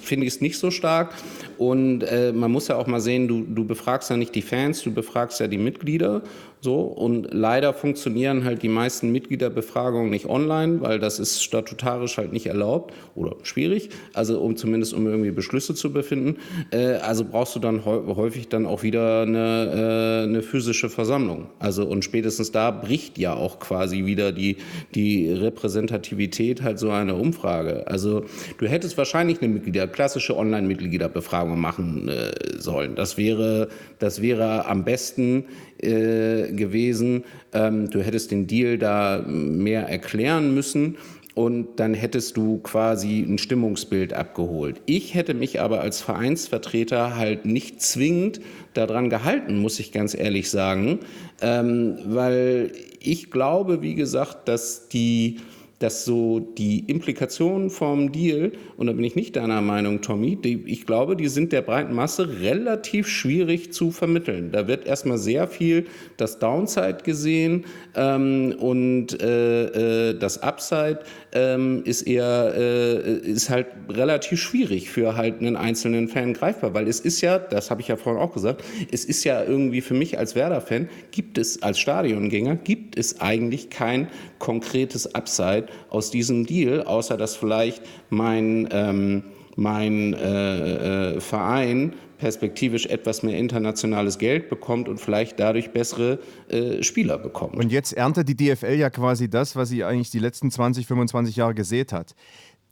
finde ich es nicht so stark. Und äh, man muss ja auch mal sehen, du, du befragst ja nicht die Fans, du befragst ja die Mitglieder. So, und leider funktionieren halt die meisten Mitgliederbefragungen nicht online, weil das ist statutarisch halt nicht erlaubt oder schwierig, also um zumindest um irgendwie Beschlüsse zu befinden. Äh, also brauchst du dann häufig dann auch wieder eine, äh, eine physische Versammlung. Also und spätestens da bricht ja auch quasi wieder die, die Repräsentativität halt so einer Umfrage. Also du hättest wahrscheinlich eine Mitglieder, klassische Online-Mitgliederbefragung machen äh, sollen. Das wäre, das wäre am besten äh, gewesen. Ähm, du hättest den Deal da mehr erklären müssen und dann hättest du quasi ein Stimmungsbild abgeholt. Ich hätte mich aber als Vereinsvertreter halt nicht zwingend daran gehalten, muss ich ganz ehrlich sagen, ähm, weil ich glaube, wie gesagt, dass die dass so die Implikationen vom Deal, und da bin ich nicht deiner Meinung, Tommy, die, ich glaube, die sind der breiten Masse relativ schwierig zu vermitteln. Da wird erstmal sehr viel das Downside gesehen ähm, und äh, äh, das Upside ähm, ist eher, äh, ist halt relativ schwierig für halt einen einzelnen Fan greifbar, weil es ist ja, das habe ich ja vorhin auch gesagt, es ist ja irgendwie für mich als Werder-Fan, gibt es als Stadiongänger, gibt es eigentlich kein konkretes Upside aus diesem Deal, außer dass vielleicht mein, ähm, mein äh, äh, Verein perspektivisch etwas mehr internationales Geld bekommt und vielleicht dadurch bessere äh, Spieler bekommt. Und jetzt erntet die DFL ja quasi das, was sie eigentlich die letzten 20, 25 Jahre gesät hat.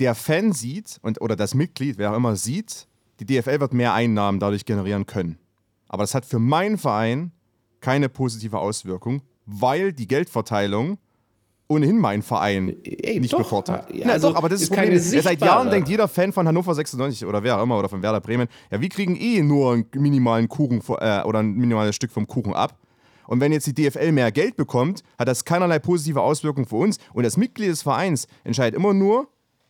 Der Fan sieht, und, oder das Mitglied, wer auch immer sieht, die DFL wird mehr Einnahmen dadurch generieren können. Aber das hat für meinen Verein keine positive Auswirkung, weil die Geldverteilung ohnehin mein Verein Ey, nicht doch, bevorteilt. Ja, Na, also doch, aber das ist, ist Problem. Ja, seit Jahren denkt jeder Fan von Hannover 96 oder wer auch immer oder von Werder Bremen, ja, wir kriegen eh nur einen minimalen Kuchen äh, oder ein minimales Stück vom Kuchen ab. Und wenn jetzt die DFL mehr Geld bekommt, hat das keinerlei positive Auswirkungen für uns. Und das Mitglied des Vereins entscheidet immer nur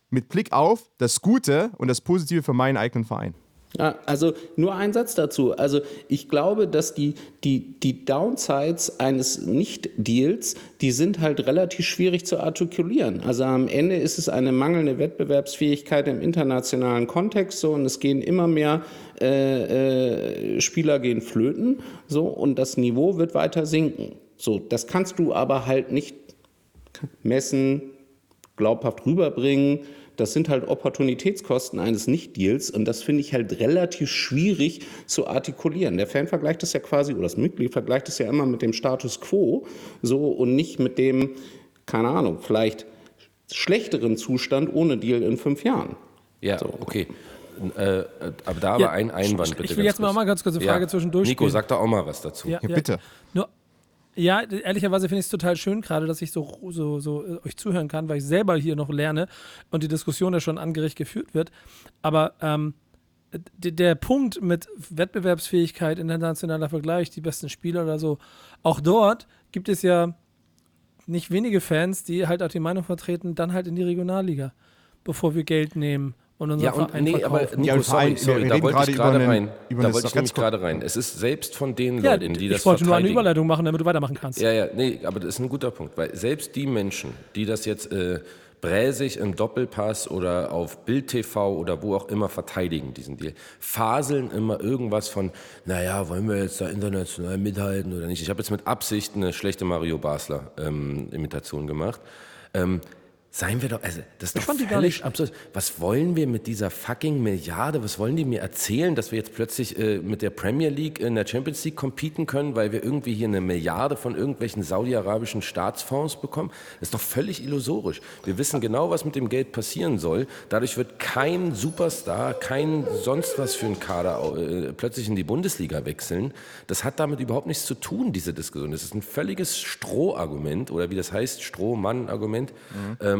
mit Blick auf das Gute und das Positive für meinen eigenen Verein. Ja, also nur ein Satz dazu. Also ich glaube, dass die, die, die Downsides eines Nicht-Deals, die sind halt relativ schwierig zu artikulieren. Also am Ende ist es eine mangelnde Wettbewerbsfähigkeit im internationalen Kontext so und es gehen immer mehr äh, äh, Spieler gehen flöten so und das Niveau wird weiter sinken. So, das kannst du aber halt nicht messen, glaubhaft rüberbringen. Das sind halt Opportunitätskosten eines Nicht-Deals und das finde ich halt relativ schwierig zu artikulieren. Der Fan vergleicht das ja quasi, oder das Mitglied vergleicht es ja immer mit dem Status quo so und nicht mit dem, keine Ahnung, vielleicht schlechteren Zustand ohne Deal in fünf Jahren. Ja, so. okay. Äh, aber da ja, war ein Einwand, bitte. Ich will jetzt mal, mal ganz kurz eine Frage ja. zwischendurch. Nico, sag da auch mal was dazu. Ja, ja bitte. Nur ja, ehrlicherweise finde ich es total schön gerade, dass ich so, so, so äh, euch zuhören kann, weil ich selber hier noch lerne und die Diskussion ja schon angericht geführt wird. Aber ähm, der Punkt mit Wettbewerbsfähigkeit, internationaler Vergleich, die besten Spieler oder so, auch dort gibt es ja nicht wenige Fans, die halt auch die Meinung vertreten, dann halt in die Regionalliga, bevor wir Geld nehmen und unser ja, und, Verein nee, verkaufen. aber Nico, Ja, sorry, sorry, da wollte ich gerade rein. Da wollte ich nämlich gerade rein. Es ist selbst von den ja, Leuten, die das ich wollte nur eine. Überleitung machen, damit du weitermachen kannst. Ja, ja, nee, aber das ist ein guter Punkt, weil selbst die Menschen, die das jetzt äh, bräsig im Doppelpass oder auf Bild TV oder wo auch immer verteidigen, diesen Deal, faseln immer irgendwas von, naja, wollen wir jetzt da international mithalten oder nicht? Ich habe jetzt mit Absicht eine schlechte Mario Basler ähm, Imitation gemacht. Ähm, Seien wir doch, also das ist Ich doch völlig absurd. Was wollen wir mit dieser fucking Milliarde? Was wollen die mir erzählen, dass wir jetzt plötzlich äh, mit der Premier League in der Champions League competen können, weil wir irgendwie hier eine Milliarde von irgendwelchen saudi-arabischen Staatsfonds bekommen? Das ist doch völlig illusorisch. Wir wissen genau, was mit dem Geld passieren soll. Dadurch wird kein Superstar, kein sonst was für ein Kader äh, plötzlich in die Bundesliga wechseln. Das hat damit überhaupt nichts zu tun, diese Diskussion. Das ist ein völliges Strohargument oder wie das heißt, Strohmann-Argument. Ähm,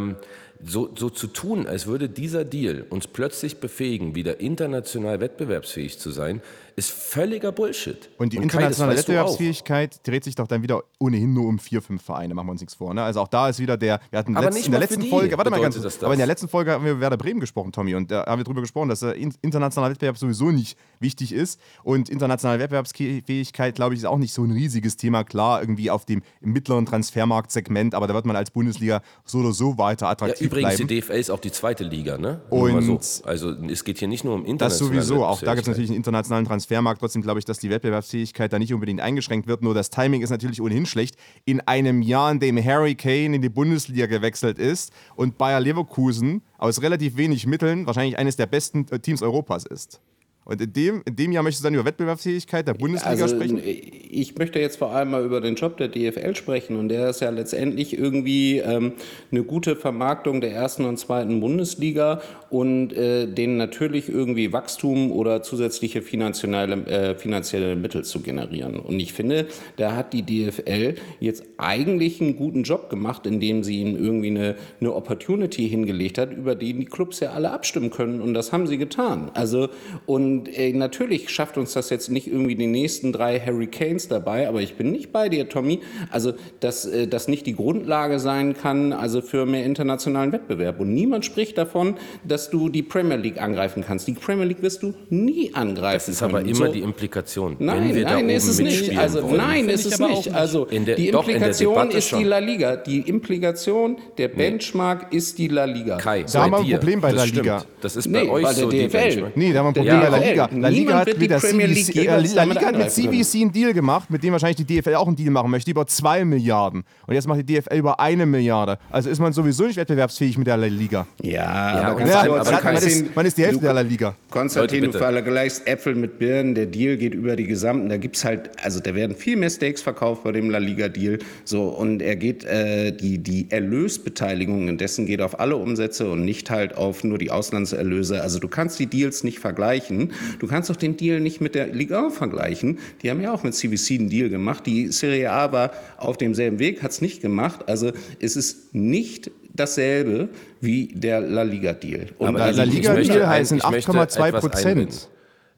so, so zu tun, als würde dieser Deal uns plötzlich befähigen, wieder international wettbewerbsfähig zu sein, ist völliger Bullshit. Und die das internationale. Wettbewerbsfähigkeit dreht sich doch dann wieder ohnehin nur um vier, fünf Vereine, machen wir uns nichts vor. Ne? Also auch da ist wieder der, wir hatten Aber letzt, nicht in der letzten Folge, warte mal ganz kurz, das aber in der das. letzten Folge haben wir über Werder Bremen gesprochen, Tommy, und da haben wir darüber gesprochen, dass der in- internationale Wettbewerb sowieso nicht wichtig ist und internationale Wettbewerbsfähigkeit, glaube ich, ist auch nicht so ein riesiges Thema, klar, irgendwie auf dem mittleren Transfermarktsegment, aber da wird man als Bundesliga so oder so weiter Ja, attraktiv übrigens, bleiben. die DFL ist auch die zweite Liga, ne? Und- so. Also es geht hier nicht nur um Das internationale sowieso, auch da gibt es natürlich einen internationalen Transfermarkt. Trotzdem glaube ich, dass die Wettbewerbsfähigkeit da nicht unbedingt eingeschränkt wird. Nur das Timing ist natürlich ohnehin schlecht. In einem Jahr, in dem Harry Kane in die Bundesliga gewechselt ist und Bayer Leverkusen aus relativ wenig Mitteln wahrscheinlich eines der besten äh, Teams Europas ist. Und in dem, in dem Jahr möchtest du dann über Wettbewerbsfähigkeit der Bundesliga Also, sprechen? ich möchte jetzt vor allem mal über den Job der DFL sprechen und der ist ja letztendlich irgendwie ähm, eine gute Vermarktung der ersten und zweiten Bundesliga und äh, denen natürlich irgendwie Wachstum oder zusätzliche finanzielle, äh, finanzielle Mittel zu generieren. Und ich finde, da hat die DFL jetzt eigentlich einen guten Job gemacht, indem sie ihnen irgendwie eine, eine Opportunity hingelegt hat, über die die Clubs ja alle abstimmen können und das haben sie getan. Also und äh, natürlich schafft uns das jetzt nicht irgendwie die nächsten drei Hurricanes dabei, aber ich bin nicht bei dir, Tommy. Also, dass äh, das nicht die Grundlage sein kann, also für mehr internationalen Wettbewerb. Und niemand spricht davon, dass du die Premier League angreifen kannst. Die Premier League wirst du nie angreifen Das ist aber können. immer So- die Implikation. Nein, wenn wir nein, da ist oben es nicht. mitspielen Also wollen. nein, ist es aber auch nicht. Also In der- die doch, in der Implikation ist die. La Liga. Die Implikation, der Benchmark ist die La Liga. Kai, Da haben wir ein Problem bei La Liga. Stimmt. Das ist Nee, bei euch bei der so die DFL. Benchmark. Nee, da haben wir ein Der Problem bei La. Liga. La Liga hat mit der Premier League CVC, jeweils La Liga hat mit. CVC einen Deal gemacht, mit dem wahrscheinlich die DFL auch einen Deal machen möchte, über 2 Milliarden. Und jetzt macht die DFL über eine Milliarde. Also ist man sowieso nicht wettbewerbsfähig mit der La Liga. Ja, Ja, aber ganz Ja, aber man, hat, man, Konstantin, ist, man ist die Hälfte du- der La Liga. Konstantin, Leute, du vergleichst Äpfel mit Birnen, der Deal geht über die gesamten, da gibt's halt, also da werden viel mehr Steaks verkauft bei dem La Liga-Deal, so, und er geht, äh, die, die Erlösbeteiligung in dessen geht auf alle Umsätze und nicht halt auf nur die Auslandserlöse, also du kannst die Deals nicht vergleichen, du kannst auch den Deal nicht mit der Liga 1 vergleichen, die haben ja auch mit CVC einen Deal gemacht, die Serie A war auf demselben Weg, hat's nicht gemacht, also es ist nicht dasselbe wie der La Liga-Deal. Und Aber La- ich- La ich Liga möchte Deal ein- heißen ich möchte 8,2 etwas Prozent. einwenden.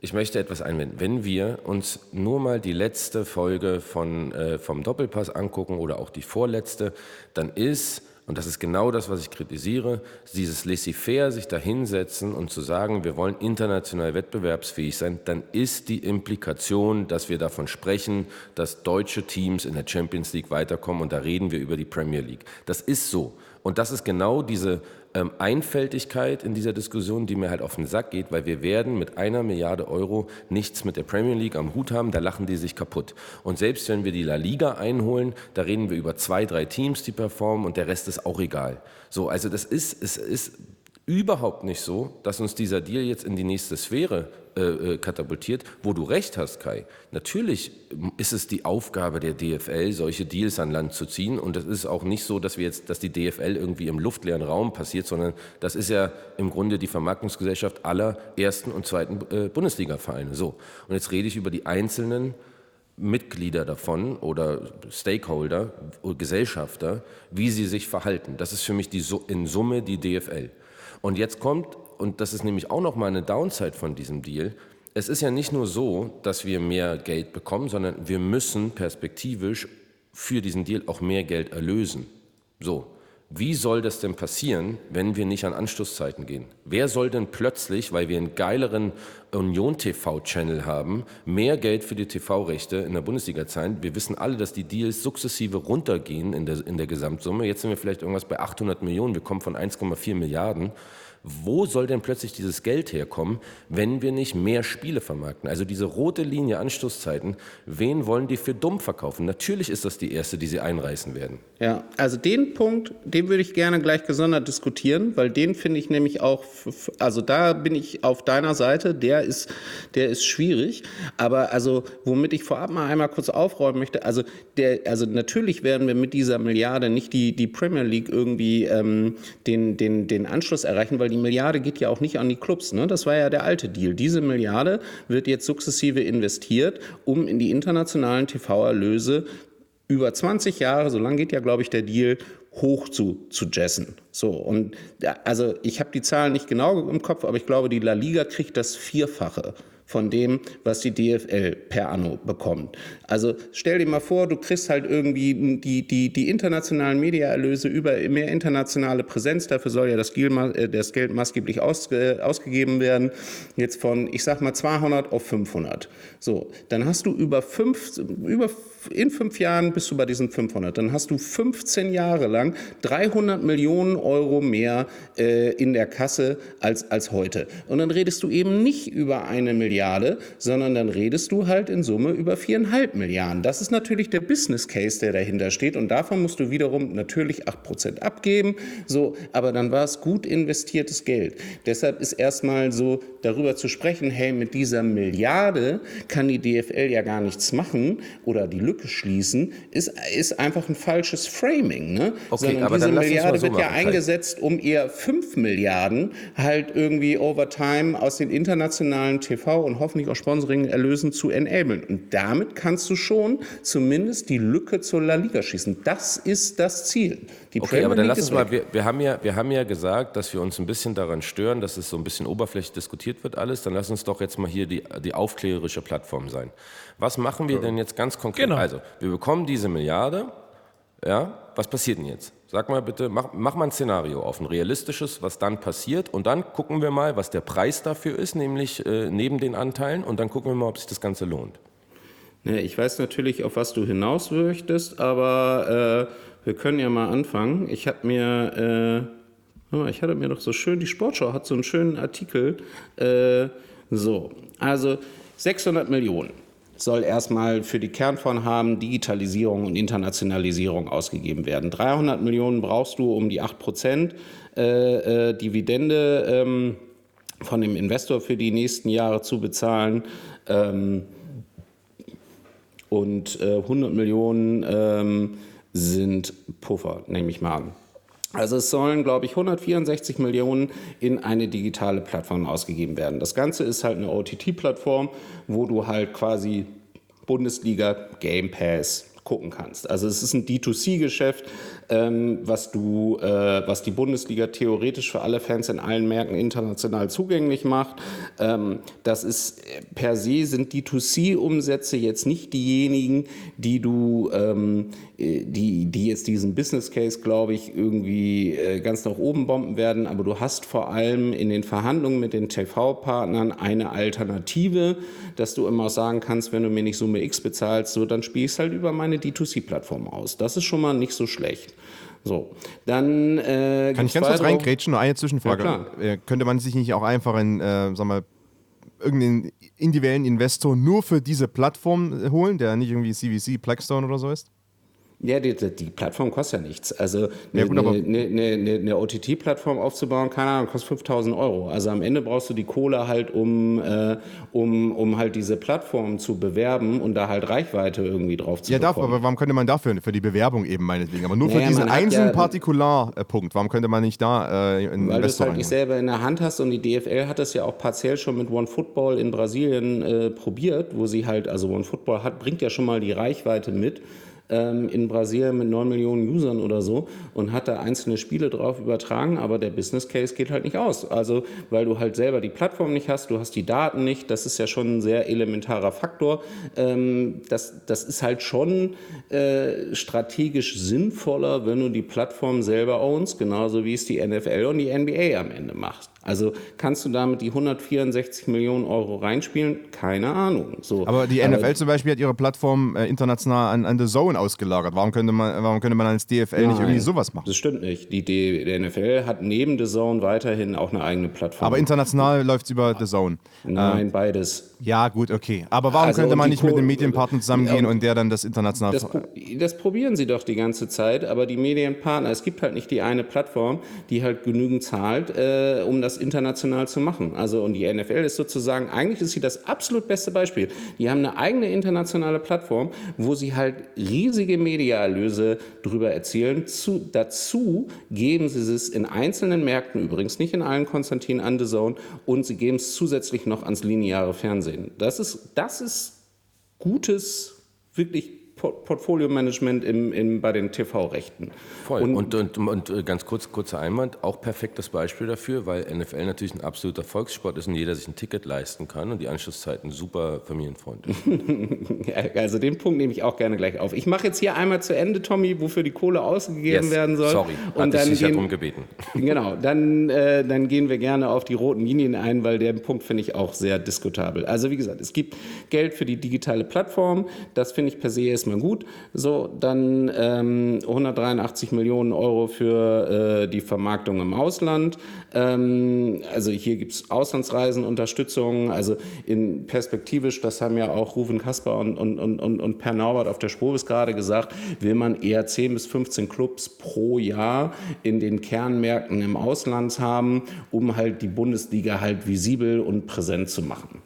Ich möchte etwas einwenden. Wenn wir uns nur mal die letzte Folge von, äh, vom Doppelpass angucken oder auch die vorletzte, dann ist, und das ist genau das, was ich kritisiere, dieses Laissez-faire, sich da hinsetzen und zu sagen, wir wollen international wettbewerbsfähig sein, dann ist die Implikation, dass wir davon sprechen, dass deutsche Teams in der Champions League weiterkommen und da reden wir über die Premier League. Das ist so. Und das ist genau diese ähm, Einfältigkeit in dieser Diskussion, die mir halt auf den Sack geht, weil wir werden mit einer Milliarde Euro nichts mit der Premier League am Hut haben, da lachen die sich kaputt. Und selbst wenn wir die La Liga einholen, da reden wir über zwei, drei Teams, die performen und der Rest ist auch egal. So, also das ist, es ist überhaupt nicht so, dass uns dieser Deal jetzt in die nächste Sphäre äh, äh katapultiert, wo du recht hast, Kai. Natürlich ist es die Aufgabe der DFL, solche Deals an Land zu ziehen. Und es ist auch nicht so, dass wir jetzt, dass die DFL irgendwie im luftleeren Raum passiert, sondern das ist ja im Grunde die Vermarktungsgesellschaft aller ersten und zweiten äh, Bundesliga-Vereine. So. Und jetzt rede ich über die einzelnen Mitglieder davon oder Stakeholder, Gesellschafter, wie sie sich verhalten. Das ist für mich die, in Summe die DFL. Und jetzt kommt, und das ist nämlich auch noch mal eine Downside von diesem Deal, es ist ja nicht nur so, dass wir mehr Geld bekommen, sondern wir müssen perspektivisch für diesen Deal auch mehr Geld erlösen. So, wie soll das denn passieren, wenn wir nicht an Anschlusszeiten gehen? Wer soll denn plötzlich, weil wir einen geileren Union-TV-Channel haben, mehr Geld für die TV-Rechte in der Bundesliga zahlen? Wir wissen alle, dass die Deals sukzessive runtergehen in der, in der Gesamtsumme. Jetzt sind wir vielleicht irgendwas bei 800 Millionen. Wir kommen von 1,4 Milliarden. Wo soll denn plötzlich dieses Geld herkommen, wenn wir nicht mehr Spiele vermarkten? Also diese rote Linie Anstoßzeiten, wen wollen die für dumm verkaufen? Natürlich ist das die erste, die sie einreißen werden. Ja, also den Punkt, den würde ich gerne gleich gesondert diskutieren, weil den finde ich nämlich auch, also da bin ich auf deiner Seite, der ist, der ist schwierig. Aber also, womit ich vorab mal einmal kurz aufräumen möchte, also der, also natürlich werden wir mit dieser Milliarde nicht die, die Premier League irgendwie ähm, den, den, den Anschluss erreichen, weil die Milliarde geht ja auch nicht an die Clubs. Ne? Das war ja der alte Deal. Diese Milliarde wird jetzt sukzessive investiert, um in die internationalen TV-Erlöse über 20 Jahre, so lange geht ja, glaube ich, der Deal, hoch zu, zu jessen. So, und also ich habe die Zahlen nicht genau im Kopf, aber ich glaube, die La Liga kriegt das Vierfache von dem, was die DFL per Anno bekommt. Also stell dir mal vor, du kriegst halt irgendwie die, die, die internationalen Mediaerlöse über mehr internationale Präsenz, dafür soll ja das Geld, äh, das Geld maßgeblich aus, äh, ausgegeben werden, jetzt von, ich sag mal, 200 auf 500. So, dann hast du über fünf, über in fünf Jahren bist du bei diesen 500. Dann hast du 15 Jahre lang 300 Millionen Euro mehr äh, in der Kasse als, als heute. Und dann redest du eben nicht über eine Milliarde, sondern dann redest du halt in Summe über viereinhalb Milliarden. Das ist natürlich der Business Case, der dahinter steht. Und davon musst du wiederum natürlich 8 Prozent abgeben. So, aber dann war es gut investiertes Geld. Deshalb ist erstmal so darüber zu sprechen, hey, mit dieser Milliarde kann die DFL ja gar nichts machen oder die Lücke schließen, ist, ist einfach ein falsches Framing. Ne? Okay, Sondern aber diese Milliarde so wird ja machen, eingesetzt, um eher 5 Milliarden halt irgendwie over time aus den internationalen TV und hoffentlich auch Sponsoring-Erlösen zu enablen. Und damit kannst du schon zumindest die Lücke zur La Liga schießen. Das ist das Ziel. Die okay, Premier aber dann lass uns mal, wir, wir, haben ja, wir haben ja gesagt, dass wir uns ein bisschen daran stören, dass es so ein bisschen oberflächlich diskutiert wird alles. Dann lass uns doch jetzt mal hier die, die aufklärerische Plattform sein. Was machen wir denn jetzt ganz konkret? Genau. Also, wir bekommen diese Milliarde. Ja, was passiert denn jetzt? Sag mal bitte, mach, mach mal ein Szenario auf, ein realistisches, was dann passiert. Und dann gucken wir mal, was der Preis dafür ist, nämlich äh, neben den Anteilen. Und dann gucken wir mal, ob sich das Ganze lohnt. Ja, ich weiß natürlich, auf was du hinaus möchtest, aber äh, wir können ja mal anfangen. Ich habe mir, äh, ich hatte mir doch so schön, die Sportschau hat so einen schönen Artikel. Äh, so, also 600 Millionen soll erstmal für die Kernvorhaben Digitalisierung und Internationalisierung ausgegeben werden. 300 Millionen brauchst du, um die 8 Prozent äh, äh, Dividende ähm, von dem Investor für die nächsten Jahre zu bezahlen. Ähm, und äh, 100 Millionen ähm, sind Puffer, nehme ich mal an. Also es sollen, glaube ich, 164 Millionen in eine digitale Plattform ausgegeben werden. Das Ganze ist halt eine OTT-Plattform, wo du halt quasi Bundesliga Game Pass gucken kannst. Also es ist ein D2C-Geschäft, ähm, was du, äh, was die Bundesliga theoretisch für alle Fans in allen Märkten international zugänglich macht. Ähm, das ist äh, per se sind D2C-Umsätze jetzt nicht diejenigen, die du, ähm, äh, die, die jetzt diesen Business Case, glaube ich, irgendwie äh, ganz nach oben bomben werden. Aber du hast vor allem in den Verhandlungen mit den TV-Partnern eine Alternative, dass du immer sagen kannst, wenn du mir nicht Summe X bezahlst, so dann spiele ich es halt über meine D2C-Plattform aus. Das ist schon mal nicht so schlecht. So, dann äh, Kann ich ganz kurz reingrätschen? Nur eine Zwischenfrage. Ja, äh, könnte man sich nicht auch einfach einen, äh, sag mal, irgendeinen individuellen Investor nur für diese Plattform holen, der nicht irgendwie CVC, Blackstone oder so ist? Ja, die, die, Plattform kostet ja nichts. Also eine, ja, eine, eine, eine OTT-Plattform aufzubauen, keine Ahnung, kostet 5000 Euro. Also am Ende brauchst du die Kohle halt, um, äh, um, um halt diese Plattform zu bewerben und da halt Reichweite irgendwie drauf zu Ja, darf, aber warum könnte man dafür, für die Bewerbung eben meinetwegen, aber nur naja, für diesen einzelnen ja, Partikularpunkt, warum könnte man nicht da äh, einen Weil du es halt nicht selber in der Hand hast und die DFL hat das ja auch partiell schon mit One Football in Brasilien äh, probiert, wo sie halt, also One Football hat, bringt ja schon mal die Reichweite mit ähm, in Brasilien mit 9 Millionen Usern oder so und hat da einzelne Spiele drauf übertragen, aber der Business Case geht halt nicht aus. Also, weil du halt selber die Plattform nicht hast, du hast die Daten nicht, das ist ja schon ein sehr elementarer Faktor. Ähm, das, das ist halt schon äh, strategisch sinnvoller, wenn du die Plattform selber ownst, genauso wie es die NFL und die NBA am Ende macht. Also kannst du damit die 164 Millionen Euro reinspielen? Keine Ahnung. So, aber die NFL aber, zum Beispiel hat ihre Plattform äh, international an, an The Zone ausgelagert. Warum könnte man, warum könnte man als DFL Nein, nicht irgendwie sowas machen? Das stimmt nicht. Die, die, die NFL hat neben The Zone weiterhin auch eine eigene Plattform. Aber international läuft es über The Zone. Nein, äh, beides. Ja, gut, okay. Aber warum also, könnte man nicht mit dem Medienpartner zusammengehen und der dann das international... Das, das probieren sie doch die ganze Zeit, aber die Medienpartner, es gibt halt nicht die eine Plattform, die halt genügend zahlt, äh, um das das international zu machen. Also und die NFL ist sozusagen, eigentlich ist sie das absolut beste Beispiel. Die haben eine eigene internationale Plattform, wo sie halt riesige Mediaerlöse drüber erzielen. Zu, dazu geben sie es in einzelnen Märkten, übrigens nicht in allen Konstantin an the Zone, und sie geben es zusätzlich noch ans lineare Fernsehen. Das ist, das ist gutes, wirklich Portfolio-Management im, im, bei den TV-Rechten. Voll. Und, und, und, und, äh, ganz kurz, kurzer Einwand, auch perfektes Beispiel dafür, weil NFL natürlich ein absoluter Volkssport ist und jeder sich ein Ticket leisten kann und die Anschlusszeiten super familienfreundlich. also den Punkt nehme ich auch gerne gleich auf. Ich mache jetzt hier einmal zu Ende, Tommy, wofür die Kohle ausgegeben yes. werden soll. Sorry, und dann ich gehen, ja darum gebeten. Genau, dann, äh, dann gehen wir gerne auf die roten Linien ein, weil der Punkt finde ich auch sehr diskutabel. Also wie gesagt, es gibt Geld für die digitale Plattform, das finde ich per se erstmal erstmal gut. So, dann ähm, 183 Millionen Euro für äh, die Vermarktung im Ausland. Ähm, also hier gibt es Auslandsreisen, Unterstützung. Also in perspektivisch, das haben ja auch Rufen Kasper und, und, und, und Per Norbert auf der Spur bis gerade gesagt, will man eher 10 bis 15 Clubs pro Jahr in den Kernmärkten im Ausland haben, um halt die Bundesliga halt visibel und präsent zu machen.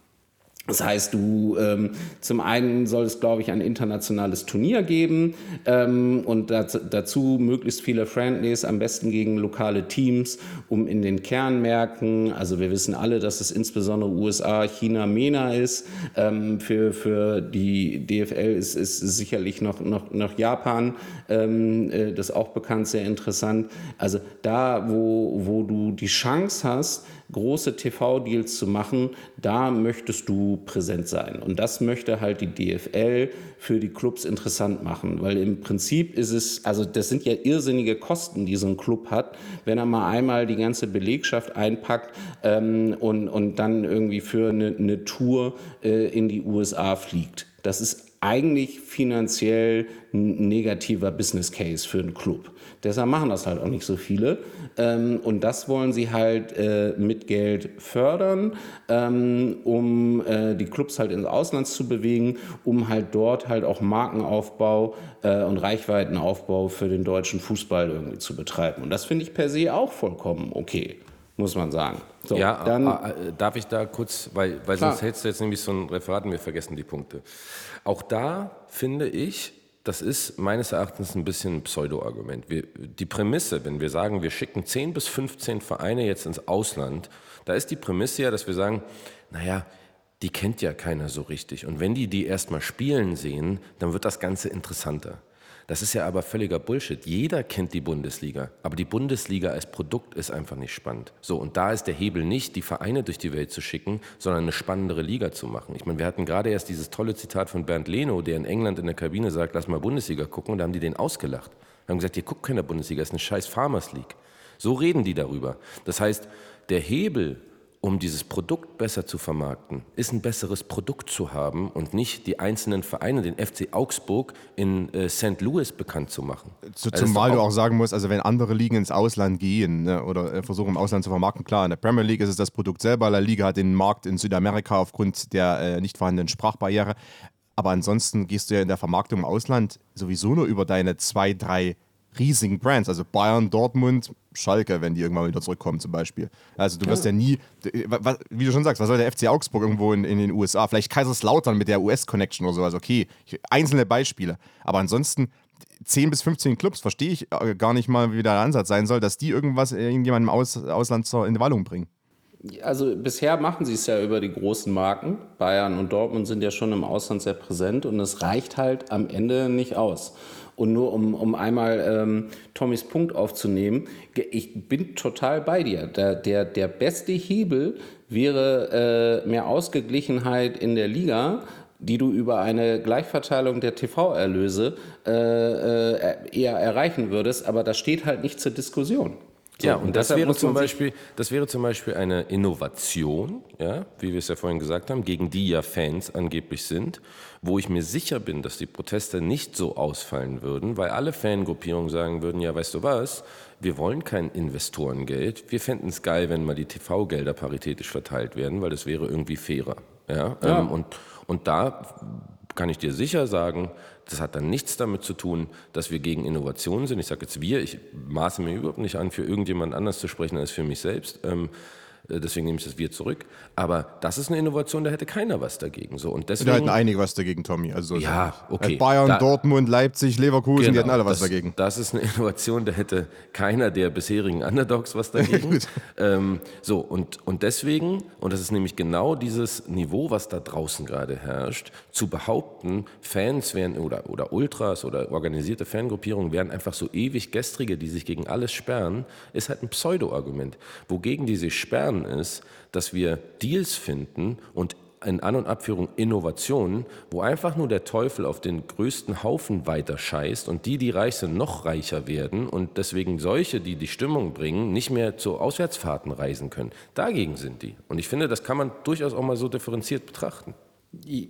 Das heißt, du ähm, zum einen soll es, glaube ich, ein internationales Turnier geben ähm, und dazu, dazu, möglichst viele Friendlies, am besten gegen lokale Teams, um in den Kernmärkten, also wir wissen alle, dass es insbesondere USA, China, MENA ist. Ähm, für, für die DFL ist, ist sicherlich noch, noch, noch Japan, ähm, äh, das auch bekannt, sehr interessant. Also da, wo, wo du die Chance hast, große TV-Deals zu machen, da möchtest du präsent sein. Und das möchte halt die DFL für die Clubs interessant machen, weil im Prinzip ist es, also das sind ja irrsinnige Kosten, die so ein Club hat, wenn er mal einmal die ganze Belegschaft einpackt ähm, und, und dann irgendwie für eine, eine Tour äh, in die USA fliegt. Das ist eigentlich finanziell ein negativer Business Case für einen Club. Deshalb machen das halt auch nicht so viele. Ähm, und das wollen sie halt äh, mit Geld fördern, ähm, um äh, die Clubs halt ins Ausland zu bewegen, um halt dort halt auch Markenaufbau äh, und Reichweitenaufbau für den deutschen Fußball irgendwie zu betreiben. Und das finde ich per se auch vollkommen okay muss man sagen. So, ja, dann darf ich da kurz, weil, weil sonst hältst du jetzt nämlich so ein Referat und wir vergessen die Punkte. Auch da finde ich, das ist meines Erachtens ein bisschen ein Pseudo-Argument. Die Prämisse, wenn wir sagen, wir schicken 10 bis 15 Vereine jetzt ins Ausland, da ist die Prämisse ja, dass wir sagen, naja, die kennt ja keiner so richtig. Und wenn die die erstmal spielen sehen, dann wird das Ganze interessanter. Das ist ja aber völliger Bullshit. Jeder kennt die Bundesliga, aber die Bundesliga als Produkt ist einfach nicht spannend. So, und da ist der Hebel nicht, die Vereine durch die Welt zu schicken, sondern eine spannendere Liga zu machen. Ich meine, wir hatten gerade erst dieses tolle Zitat von Bernd Leno, der in England in der Kabine sagt, lass mal Bundesliga gucken, und da haben die den ausgelacht. Wir haben gesagt, ihr guckt keine Bundesliga, das ist eine scheiß Farmers League. So reden die darüber. Das heißt, der Hebel, um dieses Produkt besser zu vermarkten, ist ein besseres Produkt zu haben und nicht die einzelnen Vereine, den FC Augsburg in äh, St. Louis bekannt zu machen. Zu, also zumal du auch sagen musst, also wenn andere Ligen ins Ausland gehen ne, oder äh, versuchen im Ausland zu vermarkten, klar, in der Premier League ist es das Produkt selber, La Liga hat den Markt in Südamerika aufgrund der äh, nicht vorhandenen Sprachbarriere. Aber ansonsten gehst du ja in der Vermarktung im Ausland sowieso nur über deine zwei, drei riesigen Brands, also Bayern, Dortmund, Schalke, wenn die irgendwann wieder zurückkommen zum Beispiel. Also du wirst ja, ja nie, wie du schon sagst, was soll der FC Augsburg irgendwo in, in den USA? Vielleicht Kaiserslautern mit der US-Connection oder sowas, okay, einzelne Beispiele. Aber ansonsten 10 bis 15 Clubs verstehe ich äh, gar nicht mal, wie der Ansatz sein soll, dass die irgendwas irgendjemandem im Aus, Ausland zur in Wallung bringen. Also bisher machen sie es ja über die großen Marken. Bayern und Dortmund sind ja schon im Ausland sehr präsent und es reicht halt am Ende nicht aus. Und nur um, um einmal ähm, Tommys Punkt aufzunehmen, ich bin total bei dir. Der, der, der beste Hebel wäre äh, mehr Ausgeglichenheit in der Liga, die du über eine Gleichverteilung der TV-Erlöse äh, äh, eher erreichen würdest, aber das steht halt nicht zur Diskussion. So, ja, und, und das wäre, zum Beispiel, das wäre zum Beispiel eine Innovation, ja, wie wir es ja vorhin gesagt haben, gegen die ja Fans angeblich sind, wo ich mir sicher bin, dass die Proteste nicht so ausfallen würden, weil alle Fangruppierungen sagen würden, ja, weißt du was, wir wollen kein Investorengeld, wir fänden es geil, wenn mal die TV-Gelder paritätisch verteilt werden, weil das wäre irgendwie fairer. Ja, ja. Ähm, und, und da kann ich dir sicher sagen, das hat dann nichts damit zu tun, dass wir gegen Innovationen sind. Ich sage jetzt wir, ich maße mir überhaupt nicht an, für irgendjemand anders zu sprechen als für mich selbst. Ähm, äh, deswegen nehme ich das Wir zurück. Aber das ist eine Innovation, da hätte keiner was dagegen. So, und deswegen, da hätten einige was dagegen, Tommy. Also ja, okay. Bayern, da, Dortmund, Leipzig, Leverkusen, genau, die hätten alle was das, dagegen. Das ist eine Innovation, da hätte keiner der bisherigen Underdogs was dagegen. ähm, so, und, und deswegen, und das ist nämlich genau dieses Niveau, was da draußen gerade herrscht, zu behaupten, Fans wären oder, oder Ultras oder organisierte Fangruppierungen wären einfach so ewig Gestrige, die sich gegen alles sperren, ist halt ein Pseudo-Argument. Wogegen die sich sperren, lernen, ist, dass wir Deals finden und in An- und Abführung Innovationen, wo einfach nur der Teufel auf den größten Haufen weiter scheißt und die, die reich sind, noch reicher werden und deswegen solche, die die Stimmung bringen, nicht mehr zu Auswärtsfahrten reisen können. Dagegen sind die. Und ich finde, das kann man durchaus auch mal so differenziert betrachten.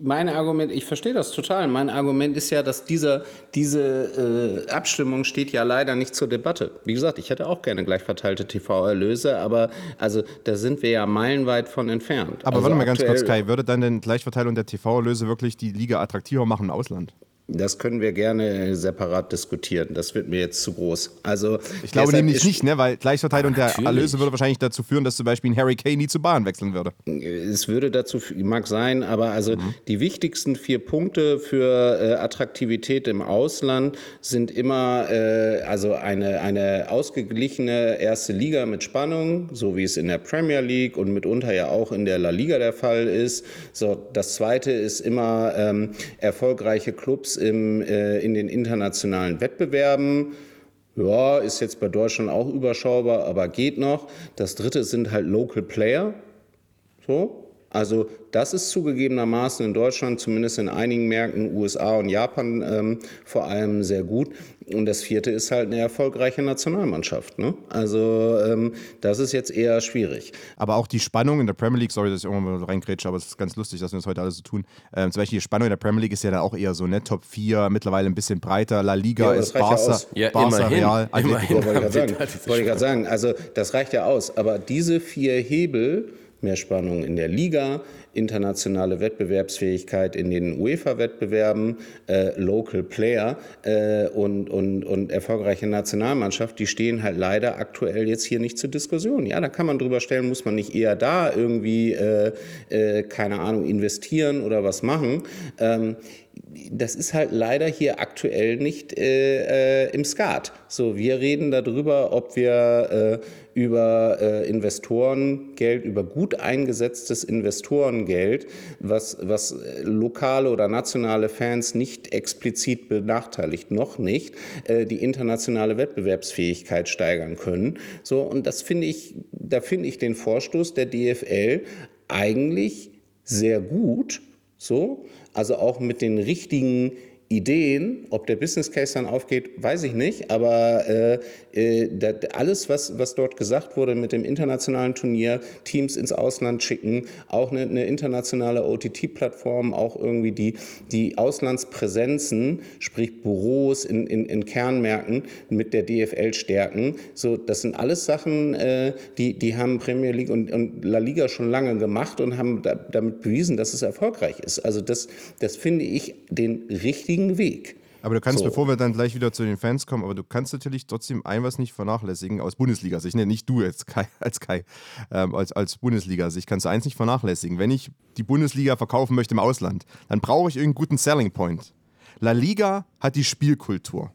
Mein Argument, ich verstehe das total. Mein Argument ist ja, dass dieser, diese äh, Abstimmung steht ja leider nicht zur Debatte. Wie gesagt, ich hätte auch gerne gleich verteilte TV-Erlöse, aber also da sind wir ja meilenweit von entfernt. Aber also warte mal ganz kurz, Kai, würde dann denn Gleichverteilung der TV-Erlöse wirklich die Liga attraktiver machen im Ausland? Das können wir gerne separat diskutieren. Das wird mir jetzt zu groß. Also ich glaube nämlich nicht, ne? weil Gleichverteilung der Erlöse würde wahrscheinlich dazu führen, dass zum Beispiel ein Harry Kane nie zur Bahn wechseln würde. Es würde dazu, mag sein, aber also mhm. die wichtigsten vier Punkte für äh, Attraktivität im Ausland sind immer äh, also eine, eine ausgeglichene erste Liga mit Spannung, so wie es in der Premier League und mitunter ja auch in der La Liga der Fall ist. So, das zweite ist immer ähm, erfolgreiche Clubs im, äh, in den internationalen Wettbewerben. Ja, ist jetzt bei Deutschland auch überschaubar, aber geht noch. Das dritte sind halt Local Player. So, also das ist zugegebenermaßen in Deutschland, zumindest in einigen Märkten, USA und Japan ähm, vor allem sehr gut. Und das vierte ist halt eine erfolgreiche Nationalmannschaft. Ne? Also ähm, das ist jetzt eher schwierig. Aber auch die Spannung in der Premier League, sorry, dass ich irgendwann mal reingrätsche, aber es ist ganz lustig, dass wir das heute alles so tun. Ähm, zum Beispiel die Spannung in der Premier League ist ja dann auch eher so, ne? Top 4, mittlerweile ein bisschen breiter. La Liga ja, ist Barca, ja, Barca immerhin, Real. Immerhin wollte ich gerade sagen. Also das reicht ja aus. Aber diese vier Hebel mehr Spannung in der Liga, internationale Wettbewerbsfähigkeit in den UEFA-Wettbewerben, äh, Local Player äh, und, und, und erfolgreiche Nationalmannschaft, die stehen halt leider aktuell jetzt hier nicht zur Diskussion. Ja, da kann man drüber stellen, muss man nicht eher da irgendwie, äh, äh keine Ahnung, investieren oder was machen. Ähm, das ist halt leider hier aktuell nicht äh, äh, im Skat. So, wir reden darüber, ob wir äh, über äh, Investorengeld, über gut eingesetztes Investorengeld, was, was lokale oder nationale Fans nicht explizit benachteiligt, noch nicht, äh, die internationale Wettbewerbsfähigkeit steigern können. So, und das finde ich, da finde ich den Vorstoß der DFL eigentlich sehr gut. So, also auch mit den richtigen Ideen, ob der Business Case dann aufgeht, weiß ich nicht, aber äh, alles, was, was dort gesagt wurde mit dem internationalen Turnier, Teams ins Ausland schicken, auch eine, eine internationale OTT-Plattform, auch irgendwie die, die Auslandspräsenzen, sprich Büros in, in, in Kernmärkten mit der DFL stärken, so, das sind alles Sachen, äh, die, die haben Premier League und, und La Liga schon lange gemacht und haben da, damit bewiesen, dass es erfolgreich ist. Also das, das finde ich den richtigen Weg. Aber du kannst, so. bevor wir dann gleich wieder zu den Fans kommen, aber du kannst natürlich trotzdem ein was nicht vernachlässigen aus Bundesliga-Sicht. Nee, nicht du jetzt, Kai, als Kai, ähm, als, als Bundesliga-Sicht kannst du eins nicht vernachlässigen. Wenn ich die Bundesliga verkaufen möchte im Ausland, dann brauche ich irgendeinen guten Selling Point. La Liga hat die Spielkultur.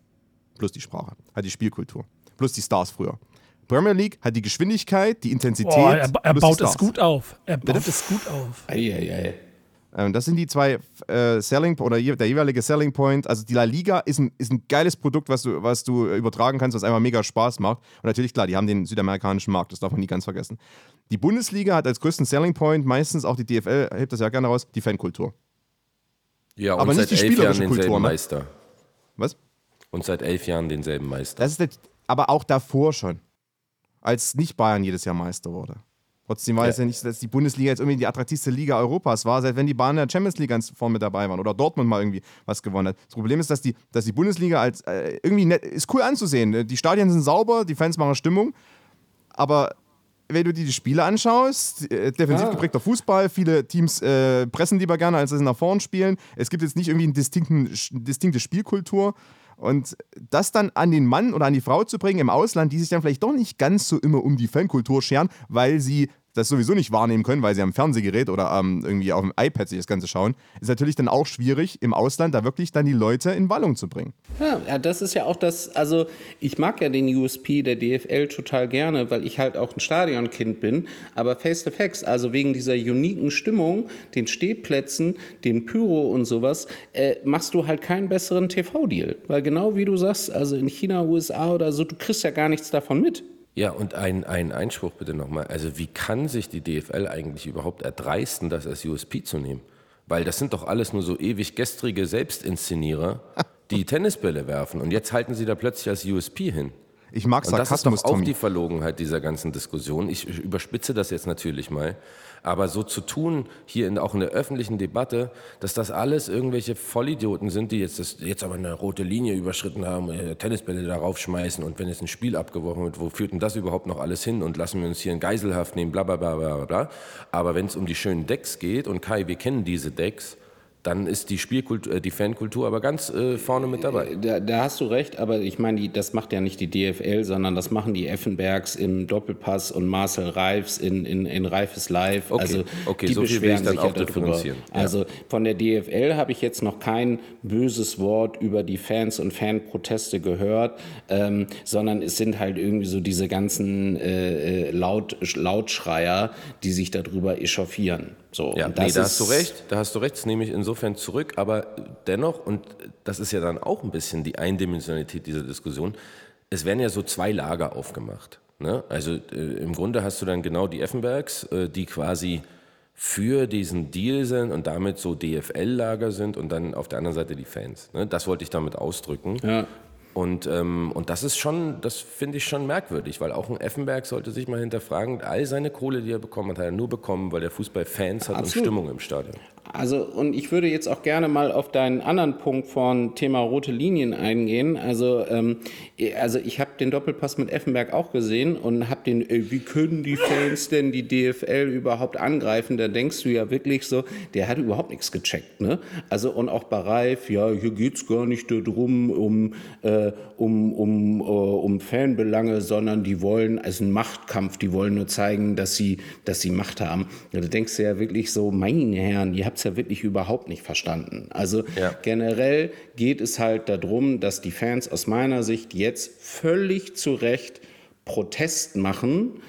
Plus die Sprache. Hat die Spielkultur. Plus die Stars früher. Premier League hat die Geschwindigkeit, die Intensität. Oh, er, er baut es gut auf. Er baut Bitte? es gut auf. Ei, ei, ei. Ähm, das sind die zwei äh, Selling oder der jeweilige Selling Point. Also die La Liga ist ein, ist ein geiles Produkt, was du, was du übertragen kannst, was einfach mega Spaß macht. Und natürlich, klar, die haben den südamerikanischen Markt, das darf man nie ganz vergessen. Die Bundesliga hat als größten Selling Point meistens auch die DFL, hebt das ja gerne raus, die Fankultur. Ja, und Aber seit nicht die elf Jahren denselben Kultur, ne? Meister. Was? Und seit elf Jahren denselben Meister. Das ist das, aber auch davor schon. Als nicht Bayern jedes Jahr Meister wurde. Trotzdem war ja. es ja nicht, dass die Bundesliga jetzt irgendwie die attraktivste Liga Europas war, seit wenn die Bayern in der Champions League ganz vorne mit dabei waren oder Dortmund mal irgendwie was gewonnen hat. Das Problem ist, dass die, dass die Bundesliga als äh, irgendwie nett, ist cool anzusehen. Die Stadien sind sauber, die Fans machen Stimmung, aber wenn du dir die Spiele anschaust, äh, defensiv ja. geprägter Fußball, viele Teams äh, pressen lieber gerne, als sie nach vorn spielen. Es gibt jetzt nicht irgendwie eine distinkte Spielkultur. Und das dann an den Mann oder an die Frau zu bringen im Ausland, die sich dann vielleicht doch nicht ganz so immer um die Fankultur scheren, weil sie das sowieso nicht wahrnehmen können, weil sie am Fernsehgerät oder ähm, irgendwie auf dem iPad sich das Ganze schauen, ist natürlich dann auch schwierig, im Ausland da wirklich dann die Leute in Wallung zu bringen. Ja, das ist ja auch das, also ich mag ja den USP der DFL total gerne, weil ich halt auch ein Stadionkind bin, aber face to face, also wegen dieser uniken Stimmung, den Stehplätzen, den Pyro und sowas, äh, machst du halt keinen besseren TV-Deal. Weil genau wie du sagst, also in China, USA oder so, du kriegst ja gar nichts davon mit. Ja, und ein, ein Einspruch bitte nochmal. Also wie kann sich die DFL eigentlich überhaupt erdreisten, das als USP zu nehmen? Weil das sind doch alles nur so ewig gestrige Selbstinszenierer, die Tennisbälle werfen. Und jetzt halten sie da plötzlich als USP hin. Ich mag Sarkasmus, Und das ist doch auch die Verlogenheit dieser ganzen Diskussion. Ich überspitze das jetzt natürlich mal. Aber so zu tun, hier in, auch in der öffentlichen Debatte, dass das alles irgendwelche Vollidioten sind, die jetzt, das, jetzt aber eine rote Linie überschritten haben, äh, Tennisbälle darauf schmeißen und wenn jetzt ein Spiel abgeworfen wird, wo führt denn das überhaupt noch alles hin und lassen wir uns hier in Geiselhaft nehmen, bla bla bla bla bla. Aber wenn es um die schönen Decks geht, und Kai, wir kennen diese Decks, dann ist die Spielkultur, äh, die Fankultur aber ganz äh, vorne mit dabei. Da, da, hast du recht, aber ich meine, das macht ja nicht die DFL, sondern das machen die Effenbergs im Doppelpass und Marcel Reifs in, in, in Reifes Live. Okay, also okay, die so beschweren viel will ich dann sich auch ja differenzieren. Ja. Also von der DFL habe ich jetzt noch kein böses Wort über die Fans und Fanproteste gehört, ähm, sondern es sind halt irgendwie so diese ganzen äh, äh Laut, Lautschreier, die sich darüber echauffieren. So, ja, nee, da hast du recht, da hast du recht, das nehme ich insofern zurück, aber dennoch, und das ist ja dann auch ein bisschen die Eindimensionalität dieser Diskussion, es werden ja so zwei Lager aufgemacht. Ne? Also äh, im Grunde hast du dann genau die Effenbergs, äh, die quasi für diesen Deal sind und damit so DFL-Lager sind und dann auf der anderen Seite die Fans. Ne? Das wollte ich damit ausdrücken. Ja. Und, ähm, und das ist schon, das finde ich schon merkwürdig, weil auch ein Effenberg sollte sich mal hinterfragen, all seine Kohle, die er bekommen hat, hat er nur bekommen, weil der Fußball Fans hat Absolut. und Stimmung im Stadion. Also, und ich würde jetzt auch gerne mal auf deinen anderen Punkt von Thema rote Linien eingehen. Also, ähm, also ich habe den Doppelpass mit Effenberg auch gesehen und habe den, ey, wie können die Fans denn die DFL überhaupt angreifen? Da denkst du ja wirklich so, der hat überhaupt nichts gecheckt. Ne? Also, und auch bei Reif, ja, hier geht es gar nicht darum, um, äh, um, um, uh, um Fanbelange, sondern die wollen, also ein Machtkampf, die wollen nur zeigen, dass sie, dass sie Macht haben. Da denkst du ja wirklich so, meine Herren, ihr habt es ja wirklich überhaupt nicht verstanden. Also ja. generell geht es halt darum, dass die Fans aus meiner Sicht jetzt völlig zu Recht Protest machen,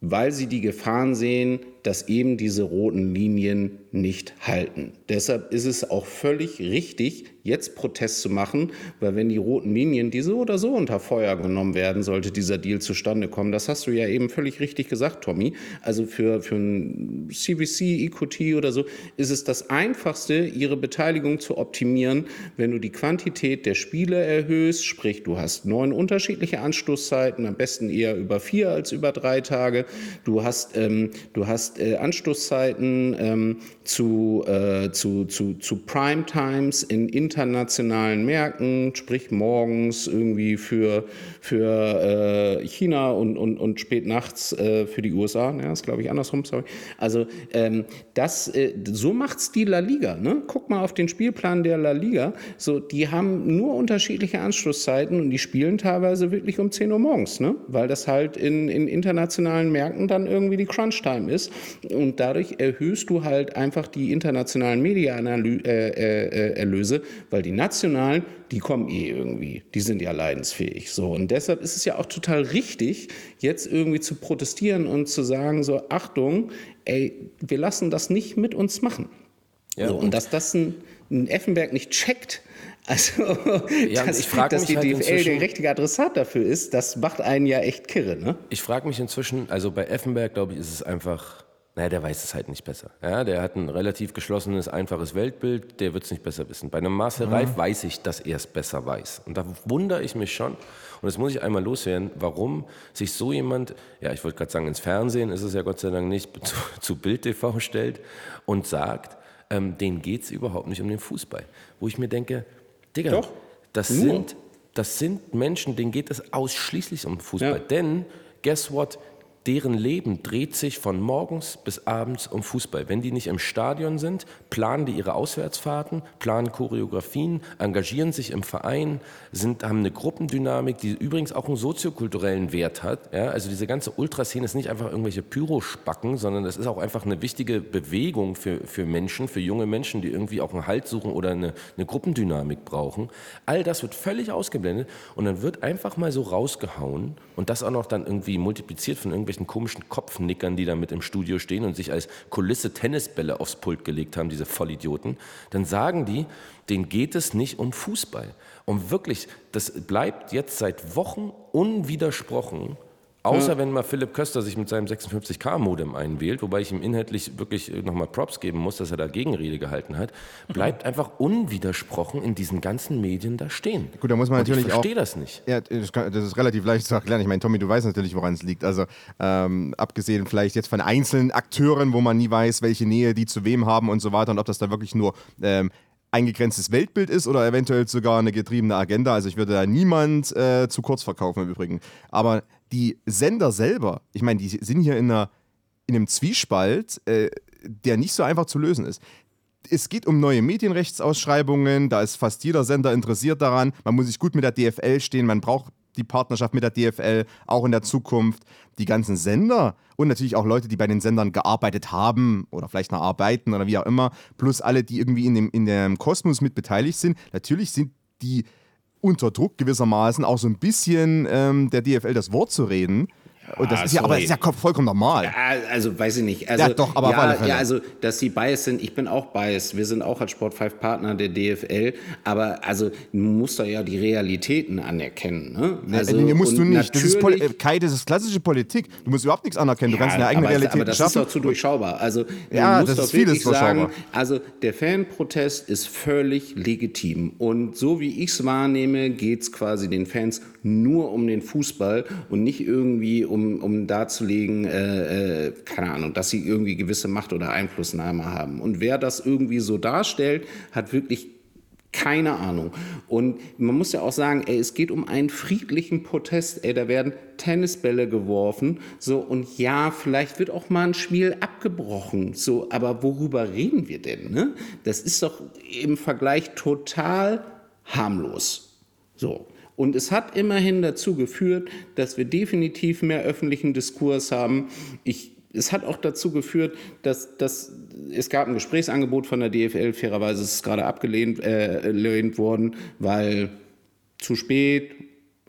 weil sie die Gefahren sehen, dass eben diese roten Linien nicht halten. Deshalb ist es auch völlig richtig, jetzt Protest zu machen, weil wenn die roten Linien, die so oder so unter Feuer genommen werden, sollte dieser Deal zustande kommen. Das hast du ja eben völlig richtig gesagt, Tommy. Also für, für ein CVC, EQT oder so ist es das Einfachste, ihre Beteiligung zu optimieren, wenn du die Quantität der Spiele erhöhst, sprich du hast neun unterschiedliche Anstoßzeiten, am besten eher über vier als über drei Tage. Du hast, ähm, du hast äh, Anstoßzeiten ähm, zu, äh, zu, zu, zu Prime Times in internationalen Märkten, sprich morgens irgendwie für, für äh, China und, und, und spät nachts äh, für die USA. Ja, ist glaube ich andersrum, sorry. Also ähm, das, äh, so macht's die La Liga. Ne? Guck mal auf den Spielplan der La Liga. So, die haben nur unterschiedliche Anschlusszeiten und die spielen teilweise wirklich um 10 Uhr morgens, ne? weil das halt in, in internationalen Märkten dann irgendwie die Crunch-Time ist. Und dadurch erhöhst du halt einfach die internationalen Media-Erlöse, weil die nationalen, die kommen eh irgendwie. Die sind ja leidensfähig. So. Und deshalb ist es ja auch total richtig, jetzt irgendwie zu protestieren und zu sagen, so, Achtung, ey, wir lassen das nicht mit uns machen. Ja, so, und, und dass das ein, ein Effenberg nicht checkt, also, ja, dass, dass die halt DFL der richtige Adressat dafür ist, das macht einen ja echt kirre. Ne? Ich frage mich inzwischen, also bei Effenberg, glaube ich, ist es einfach naja, der weiß es halt nicht besser. Ja, der hat ein relativ geschlossenes, einfaches Weltbild, der wird es nicht besser wissen. Bei einem Marcel mhm. Reif weiß ich, dass er es besser weiß. Und da wundere ich mich schon, und das muss ich einmal loswerden, warum sich so jemand, ja, ich wollte gerade sagen, ins Fernsehen ist es ja Gott sei Dank nicht, zu, zu Bild TV stellt und sagt, ähm, denen geht es überhaupt nicht um den Fußball. Wo ich mir denke, Digga, Doch, das, sind, das sind Menschen, denen geht es ausschließlich um Fußball. Ja. Denn, guess what, deren Leben dreht sich von morgens bis abends um Fußball. Wenn die nicht im Stadion sind, planen die ihre Auswärtsfahrten, planen Choreografien, engagieren sich im Verein, sind, haben eine Gruppendynamik, die übrigens auch einen soziokulturellen Wert hat. Ja, also diese ganze Ultraszene ist nicht einfach irgendwelche Pyrospacken, sondern das ist auch einfach eine wichtige Bewegung für, für Menschen, für junge Menschen, die irgendwie auch einen Halt suchen oder eine, eine Gruppendynamik brauchen. All das wird völlig ausgeblendet und dann wird einfach mal so rausgehauen und das auch noch dann irgendwie multipliziert von irgendwelchen komischen Kopfnickern, die da mit im Studio stehen und sich als Kulisse Tennisbälle aufs Pult gelegt haben, diese Vollidioten, dann sagen die, denen geht es nicht um Fußball. Und wirklich, das bleibt jetzt seit Wochen unwidersprochen Außer ja. wenn mal Philipp Köster sich mit seinem 56K-Modem einwählt, wobei ich ihm inhaltlich wirklich nochmal Props geben muss, dass er da Gegenrede gehalten hat, bleibt einfach unwidersprochen in diesen ganzen Medien da stehen. Gut, da muss man Und natürlich ich verstehe das nicht. Ja, das, ist relativ leicht zu erklären. Ich meine, Tommy, du weißt natürlich, woran es liegt. Also ähm, abgesehen vielleicht jetzt von einzelnen Akteuren, wo man nie weiß, welche Nähe die zu wem haben und so weiter und ob das da wirklich nur ähm, eingegrenztes Weltbild ist oder eventuell sogar eine getriebene Agenda. Also ich würde da niemand äh, zu kurz verkaufen im Übrigen. Aber die Sender selber, ich meine, die sind hier in, einer, in einem Zwiespalt, äh, der nicht so einfach zu lösen ist. Es geht um neue Medienrechtsausschreibungen, da ist fast jeder Sender interessiert daran. Man muss sich gut mit der DFL stehen, man braucht die Partnerschaft mit der DFL auch in der Zukunft. Die ganzen Sender und natürlich auch Leute, die bei den Sendern gearbeitet haben oder vielleicht noch arbeiten oder wie auch immer, plus alle, die irgendwie in dem, in dem Kosmos mit beteiligt sind. Natürlich sind die unter Druck gewissermaßen auch so ein bisschen ähm, der DFL das Wort zu reden. Und das ah, ist ja, aber das ist ja vollkommen normal. Ja, also weiß ich nicht. Also, ja, doch, aber ja, ja, also, dass sie biased sind, ich bin auch biased. Wir sind auch als Sport 5 Partner der DFL. Aber also, du musst da ja die Realitäten anerkennen. Ne? Also, nee, musst du nicht. Das ist Poli Kai, das ist klassische Politik. Du musst überhaupt nichts anerkennen. Du kannst deine eigene aber, Realität aber das schaffen. ist doch zu durchschaubar. Also, ja, das ist vieles sagen, Also, der Fanprotest ist völlig legitim. Und so wie ich es wahrnehme, geht es quasi den Fans nur um den Fußball und nicht irgendwie um, um darzulegen, äh, äh, keine Ahnung, dass sie irgendwie gewisse Macht oder Einflussnahme haben. Und wer das irgendwie so darstellt, hat wirklich keine Ahnung. Und man muss ja auch sagen, ey, es geht um einen friedlichen Protest. Ey, da werden Tennisbälle geworfen. So, und ja, vielleicht wird auch mal ein Spiel abgebrochen. So, aber worüber reden wir denn? Ne? Das ist doch im Vergleich total harmlos. So. Und es hat immerhin dazu geführt, dass wir definitiv mehr öffentlichen Diskurs haben. Ich, es hat auch dazu geführt, dass, dass es gab ein Gesprächsangebot von der DFL, fairerweise ist es gerade abgelehnt äh, worden, weil zu spät,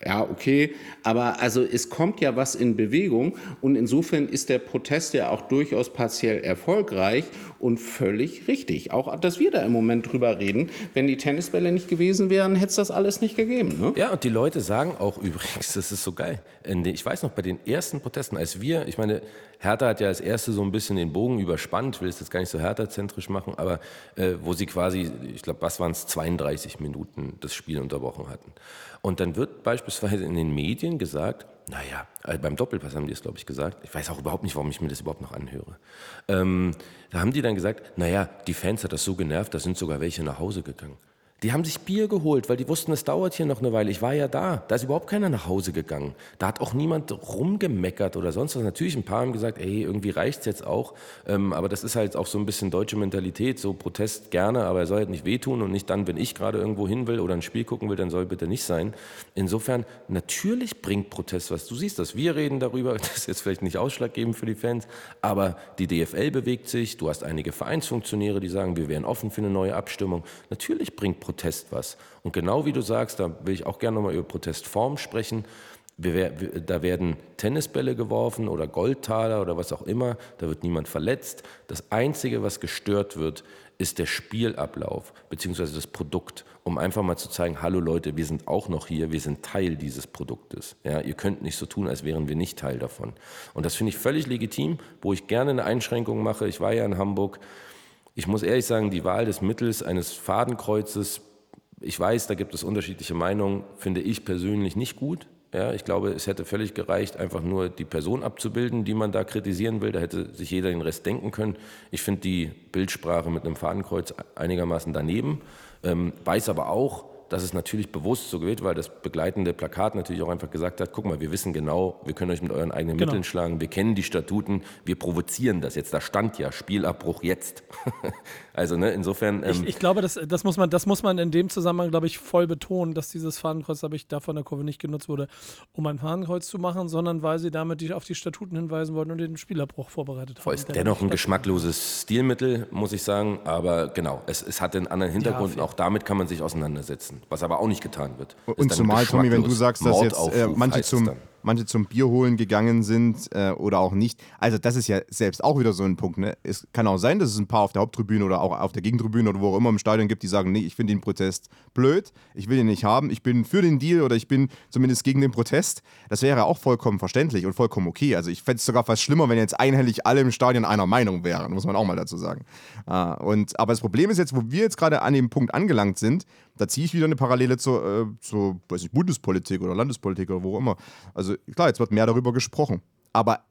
ja, okay, aber also es kommt ja was in Bewegung und insofern ist der Protest ja auch durchaus partiell erfolgreich und völlig richtig. Auch, dass wir da im Moment drüber reden. Wenn die Tennisbälle nicht gewesen wären, hätte es das alles nicht gegeben. Ne? Ja, und die Leute sagen auch übrigens, das ist so geil. Ich weiß noch, bei den ersten Protesten, als wir, ich meine, Hertha hat ja als erste so ein bisschen den Bogen überspannt, will es jetzt gar nicht so Hertha-zentrisch machen, aber äh, wo sie quasi, ich glaube, was waren es, 32 Minuten das Spiel unterbrochen hatten. Und dann wird beispielsweise in den Medien gesagt, naja, äh, beim Doppelpass haben die es, glaube ich, gesagt. Ich weiß auch überhaupt nicht, warum ich mir das überhaupt noch anhöre. Ähm, da haben die dann gesagt, naja, die Fans hat das so genervt, da sind sogar welche nach Hause gegangen. Die haben sich Bier geholt, weil die wussten, es dauert hier noch eine Weile. Ich war ja da. Da ist überhaupt keiner nach Hause gegangen. Da hat auch niemand rumgemeckert oder sonst was. Natürlich, ein paar haben gesagt, ey, irgendwie reicht's jetzt auch. Ähm, aber das ist halt auch so ein bisschen deutsche Mentalität. So Protest gerne, aber er soll halt nicht wehtun und nicht dann, wenn ich gerade irgendwo hin will oder ein Spiel gucken will, dann soll bitte nicht sein. Insofern, natürlich bringt Protest was. Du siehst das. Wir reden darüber. Das ist jetzt vielleicht nicht ausschlaggebend für die Fans, aber die DFL bewegt sich. Du hast einige Vereinsfunktionäre, die sagen, wir wären offen für eine neue Abstimmung. Natürlich bringt Protest Protest was. Und genau wie du sagst, da will ich auch gerne nochmal über Protestform sprechen. Wir, da werden Tennisbälle geworfen oder Goldtaler oder was auch immer. Da wird niemand verletzt. Das Einzige, was gestört wird, ist der Spielablauf bzw. das Produkt, um einfach mal zu zeigen, hallo Leute, wir sind auch noch hier, wir sind Teil dieses Produktes. Ja, ihr könnt nicht so tun, als wären wir nicht Teil davon. Und das finde ich völlig legitim, wo ich gerne eine Einschränkung mache. Ich war ja in Hamburg, ich muss ehrlich sagen, die Wahl des Mittels eines Fadenkreuzes, ich weiß, da gibt es unterschiedliche Meinungen, finde ich persönlich nicht gut. Ja, ich glaube, es hätte völlig gereicht, einfach nur die Person abzubilden, die man da kritisieren will. Da hätte sich jeder den Rest denken können. Ich finde die Bildsprache mit einem Fadenkreuz einigermaßen daneben, ähm, weiß aber auch, dass es natürlich bewusst so gewählt, weil das begleitende Plakat natürlich auch einfach gesagt hat, guck mal, wir wissen genau, wir können euch mit euren eigenen genau. Mitteln schlagen, wir kennen die Statuten, wir provozieren das jetzt. Da stand ja Spielabbruch jetzt. also ne, insofern. Ähm ich, ich, glaube, das, das, muss man, das muss man in dem Zusammenhang, glaube ich, voll betonen, dass dieses Fadenkreuz, habe ich da von der Kurve nicht genutzt wurde, um ein Fadenkreuz zu machen, sondern weil sie damit die, auf die Statuten hinweisen wollten und den Spielabbruch vorbereitet haben. Ist dennoch ein geschmackloses Stilmittel, muss ich sagen, aber genau, es, es hat einen anderen Hintergrund ja, und auch damit kann man sich auseinandersetzen was aber auch nicht getan wird. Und zumal, Tommy, wenn du sagst, dass jetzt äh, manche zum manche zum Bier holen gegangen sind äh, oder auch nicht. Also das ist ja selbst auch wieder so ein Punkt. Ne? Es kann auch sein, dass es ein paar auf der Haupttribüne oder auch auf der Gegentribüne oder wo auch immer im Stadion gibt, die sagen, nee, ich finde den Protest blöd, ich will ihn nicht haben, ich bin für den Deal oder ich bin zumindest gegen den Protest. Das wäre auch vollkommen verständlich und vollkommen okay. Also ich fände es sogar fast schlimmer, wenn jetzt einhellig alle im Stadion einer Meinung wären, muss man auch mal dazu sagen. Äh, und, aber das Problem ist jetzt, wo wir jetzt gerade an dem Punkt angelangt sind, da ziehe ich wieder eine Parallele zur, äh, zur weiß ich, Bundespolitik oder Landespolitik oder wo auch immer. Also klar, jetzt wird mehr darüber gesprochen. Aber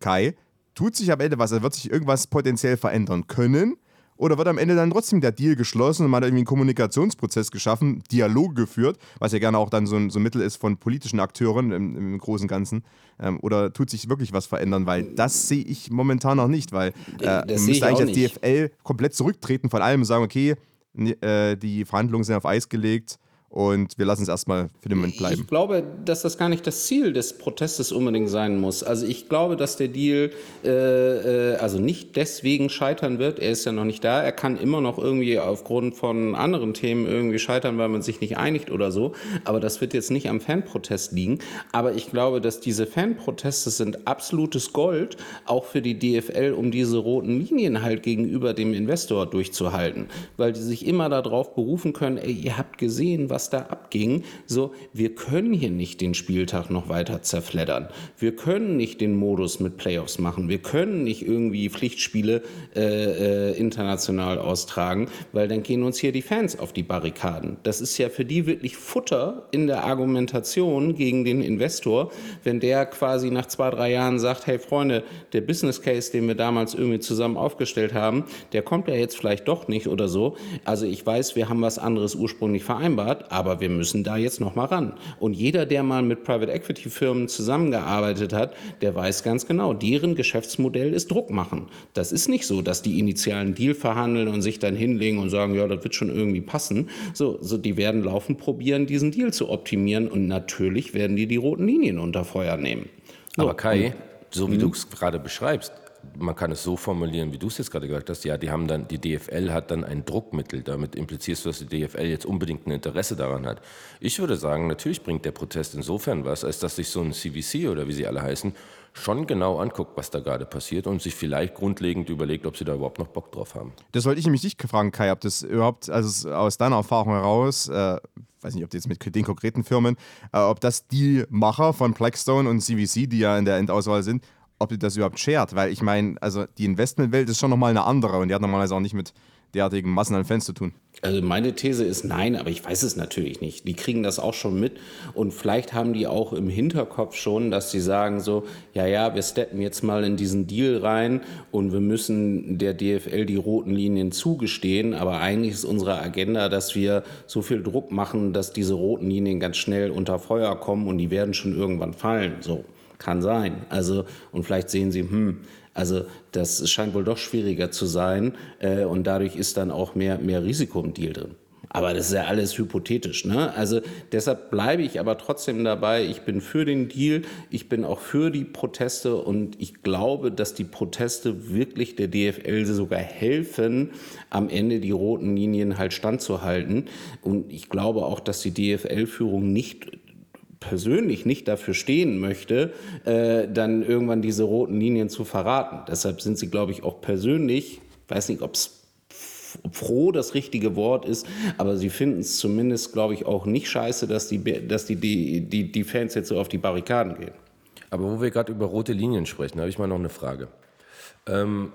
Kai, tut sich am Ende was? Also wird sich irgendwas potenziell verändern können? Oder wird am Ende dann trotzdem der Deal geschlossen und man hat irgendwie einen Kommunikationsprozess geschaffen, Dialoge geführt, was ja gerne auch dann so ein, so ein Mittel ist von politischen Akteuren im, im Großen und Ganzen? Ähm, oder tut sich wirklich was verändern? Weil das sehe ich momentan noch nicht, weil äh, man müsste eigentlich als DFL komplett zurücktreten von allem und sagen, okay, äh, die Verhandlungen sind auf Eis gelegt und wir lassen es erstmal für den Moment bleiben. Ich glaube, dass das gar nicht das Ziel des Protestes unbedingt sein muss. Also ich glaube, dass der Deal äh, äh, also nicht deswegen scheitern wird. Er ist ja noch nicht da. Er kann immer noch irgendwie aufgrund von anderen Themen irgendwie scheitern, weil man sich nicht einigt oder so. Aber das wird jetzt nicht am Fanprotest liegen. Aber ich glaube, dass diese Fanproteste sind absolutes Gold, auch für die DFL, um diese roten Linien halt gegenüber dem Investor durchzuhalten. Weil die sich immer darauf berufen können, ey, ihr habt gesehen, was was da abging, so, wir können hier nicht den Spieltag noch weiter zerfleddern. Wir können nicht den Modus mit Playoffs machen. Wir können nicht irgendwie Pflichtspiele äh, äh, international austragen, weil dann gehen uns hier die Fans auf die Barrikaden. Das ist ja für die wirklich Futter in der Argumentation gegen den Investor, wenn der quasi nach zwei, drei Jahren sagt, hey Freunde, der Business Case, den wir damals irgendwie zusammen aufgestellt haben, der kommt ja jetzt vielleicht doch nicht oder so. Also ich weiß, wir haben was anderes ursprünglich vereinbart, aber wir müssen da jetzt noch mal ran. Und jeder, der mal mit Private Equity Firmen zusammengearbeitet hat, der weiß ganz genau, deren Geschäftsmodell ist Druck machen. Das ist nicht so, dass die initialen Deal verhandeln und sich dann hinlegen und sagen, ja, das wird schon irgendwie passen. So, so die werden laufend probieren, diesen Deal zu optimieren und natürlich werden die die roten Linien unter Feuer nehmen. So, Aber Kai, so wie du es gerade beschreibst, man kann es so formulieren, wie du es jetzt gerade gesagt hast, ja, die haben dann, die DFL hat dann ein Druckmittel. Damit implizierst du, dass die DFL jetzt unbedingt ein Interesse daran hat. Ich würde sagen, natürlich bringt der Protest insofern was, als dass sich so ein CVC oder wie sie alle heißen, schon genau anguckt, was da gerade passiert und sich vielleicht grundlegend überlegt, ob sie da überhaupt noch Bock drauf haben. Das wollte ich nämlich dich fragen, Kai, ob das überhaupt, also aus deiner Erfahrung heraus, äh, weiß nicht, ob jetzt mit den konkreten Firmen, äh, ob das die Macher von Blackstone und CVC, die ja in der Endauswahl sind, ob die das überhaupt schert, weil ich meine, also die Investmentwelt ist schon nochmal eine andere und die hat normalerweise auch nicht mit derartigen Massen an Fans zu tun. Also meine These ist nein, aber ich weiß es natürlich nicht. Die kriegen das auch schon mit und vielleicht haben die auch im Hinterkopf schon, dass sie sagen so, ja, ja, wir steppen jetzt mal in diesen Deal rein und wir müssen der DFL die roten Linien zugestehen, aber eigentlich ist unsere Agenda, dass wir so viel Druck machen, dass diese roten Linien ganz schnell unter Feuer kommen und die werden schon irgendwann fallen. So kann sein. Also und vielleicht sehen sie, hm, also das scheint wohl doch schwieriger zu sein äh, und dadurch ist dann auch mehr, mehr Risiko im Deal drin. Aber das ist ja alles hypothetisch. Ne? Also deshalb bleibe ich aber trotzdem dabei. Ich bin für den Deal. Ich bin auch für die Proteste und ich glaube, dass die Proteste wirklich der DFL sogar helfen, am Ende die roten Linien halt standzuhalten. Und ich glaube auch, dass die DFL-Führung nicht persönlich nicht dafür stehen möchte, äh, dann irgendwann diese roten Linien zu verraten. Deshalb sind sie, glaube ich, auch persönlich, weiß nicht, ob es froh das richtige Wort ist, aber sie finden es zumindest, glaube ich, auch nicht scheiße, dass die, dass die, die, die, die Fans jetzt so auf die Barrikaden gehen. Aber wo wir gerade über rote Linien sprechen, habe ich mal noch eine Frage. Ähm,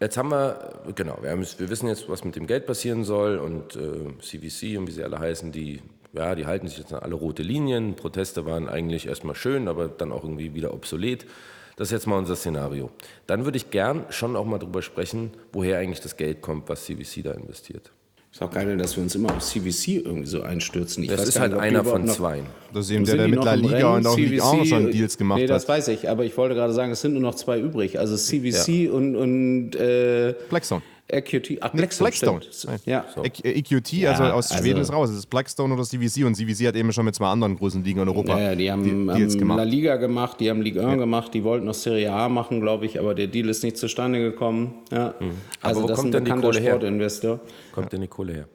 jetzt haben wir, genau, wir, haben, wir, wissen jetzt, was mit dem Geld passieren soll und äh, CVC und wie sie alle heißen, die ja, die halten sich jetzt an alle rote Linien. Proteste waren eigentlich erstmal schön, aber dann auch irgendwie wieder obsolet. Das ist jetzt mal unser Szenario. Dann würde ich gern schon auch mal darüber sprechen, woher eigentlich das Geld kommt, was CVC da investiert. Ist auch geil, dass wir uns immer auf CVC irgendwie so einstürzen. Ich das ist halt nicht, einer von zwei. Das ist eben der, der mit La Liga und auch CVC, auch schon Deals gemacht nee, hat. Nee, das weiß ich, aber ich wollte gerade sagen, es sind nur noch zwei übrig. Also CVC ja. und, und äh, Blackstone. EQT, ach, Blackstone. Blackstone. Ja. So. EQT, ja, also aus also Schweden ist raus. Es ist Blackstone oder CVC und CVC hat eben schon mit zwei anderen großen Ligen in Europa. Ja, die haben, die, haben gemacht. La Liga gemacht, die haben Ligue 1 ja. gemacht, die wollten noch Serie A machen, glaube ich, aber der Deal ist nicht zustande gekommen. Ja. Mhm. Also aber wo das kommt ist ein denn die Kohle Sportinvestor. Kommt denn die Kohle her?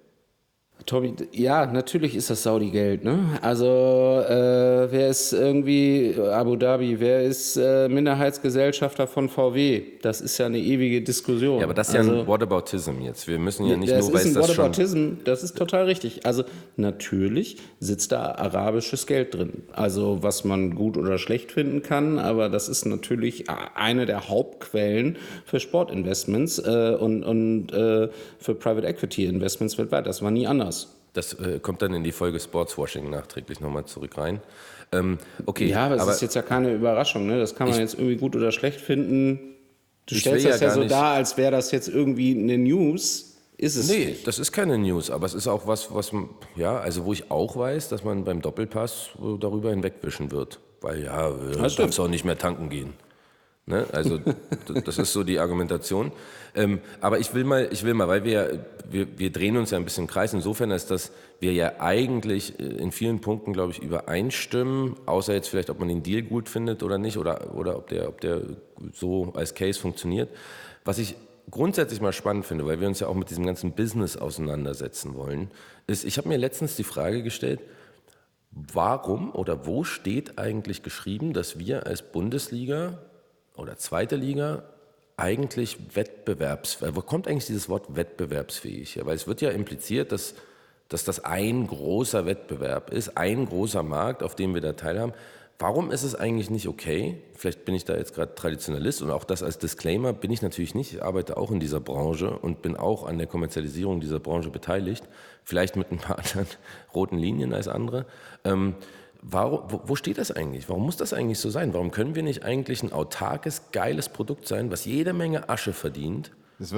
Tommy, ja, natürlich ist das Saudi-Geld. Ne? Also, äh, wer ist irgendwie Abu Dhabi? Wer ist äh, Minderheitsgesellschafter von VW? Das ist ja eine ewige Diskussion. Ja, aber das ist also, ja ein Whataboutism jetzt. Wir müssen ja nicht das nur, weil ist ein das Whataboutism, das ist total richtig. Also, natürlich sitzt da arabisches Geld drin. Also, was man gut oder schlecht finden kann, aber das ist natürlich eine der Hauptquellen für Sportinvestments äh, und, und äh, für Private Equity Investments weltweit. Das war nie anders. Das äh, kommt dann in die Folge Sportswashing nachträglich nochmal zurück rein. Ähm, okay, ja, aber, aber es ist jetzt ja keine Überraschung. Ne? Das kann man jetzt irgendwie gut oder schlecht finden. Du stellst das ja, ja so dar, als wäre das jetzt irgendwie eine News. Ist es nee, nicht. das ist keine News, aber es ist auch was, was, ja, also wo ich auch weiß, dass man beim Doppelpass äh, darüber hinwegwischen wird. Weil ja, du darfst auch nicht mehr tanken gehen. Ne? Also das ist so die Argumentation. Ähm, aber ich will mal, ich will mal, weil wir, wir, wir drehen uns ja ein bisschen im Kreis. Insofern ist, dass wir ja eigentlich äh, in vielen Punkten, glaube ich, übereinstimmen, außer jetzt vielleicht, ob man den Deal gut findet oder nicht oder, oder ob, der, ob der so als Case funktioniert. Was ich grundsätzlich mal spannend finde, weil wir uns ja auch mit diesem ganzen Business auseinandersetzen wollen, ist, ich habe mir letztens die Frage gestellt, warum oder wo steht eigentlich geschrieben, dass wir als Bundesliga oder zweite Liga eigentlich wettbewerbsfähig? Wo kommt eigentlich dieses Wort wettbewerbsfähig her? Weil es wird ja impliziert, dass, dass das ein großer Wettbewerb ist, ein großer Markt, auf dem wir da teilhaben. Warum ist es eigentlich nicht okay? Vielleicht bin ich da jetzt gerade Traditionalist und auch das als Disclaimer bin ich natürlich nicht. Ich arbeite auch in dieser Branche und bin auch an der Kommerzialisierung dieser Branche beteiligt. Vielleicht mit ein paar anderen roten Linien als andere. Ähm, Warum, wo, steht das eigentlich? Warum muss das eigentlich so sein? Warum können wir nicht eigentlich ein autarkes, geiles Produkt sein, was jede Menge Asche verdient?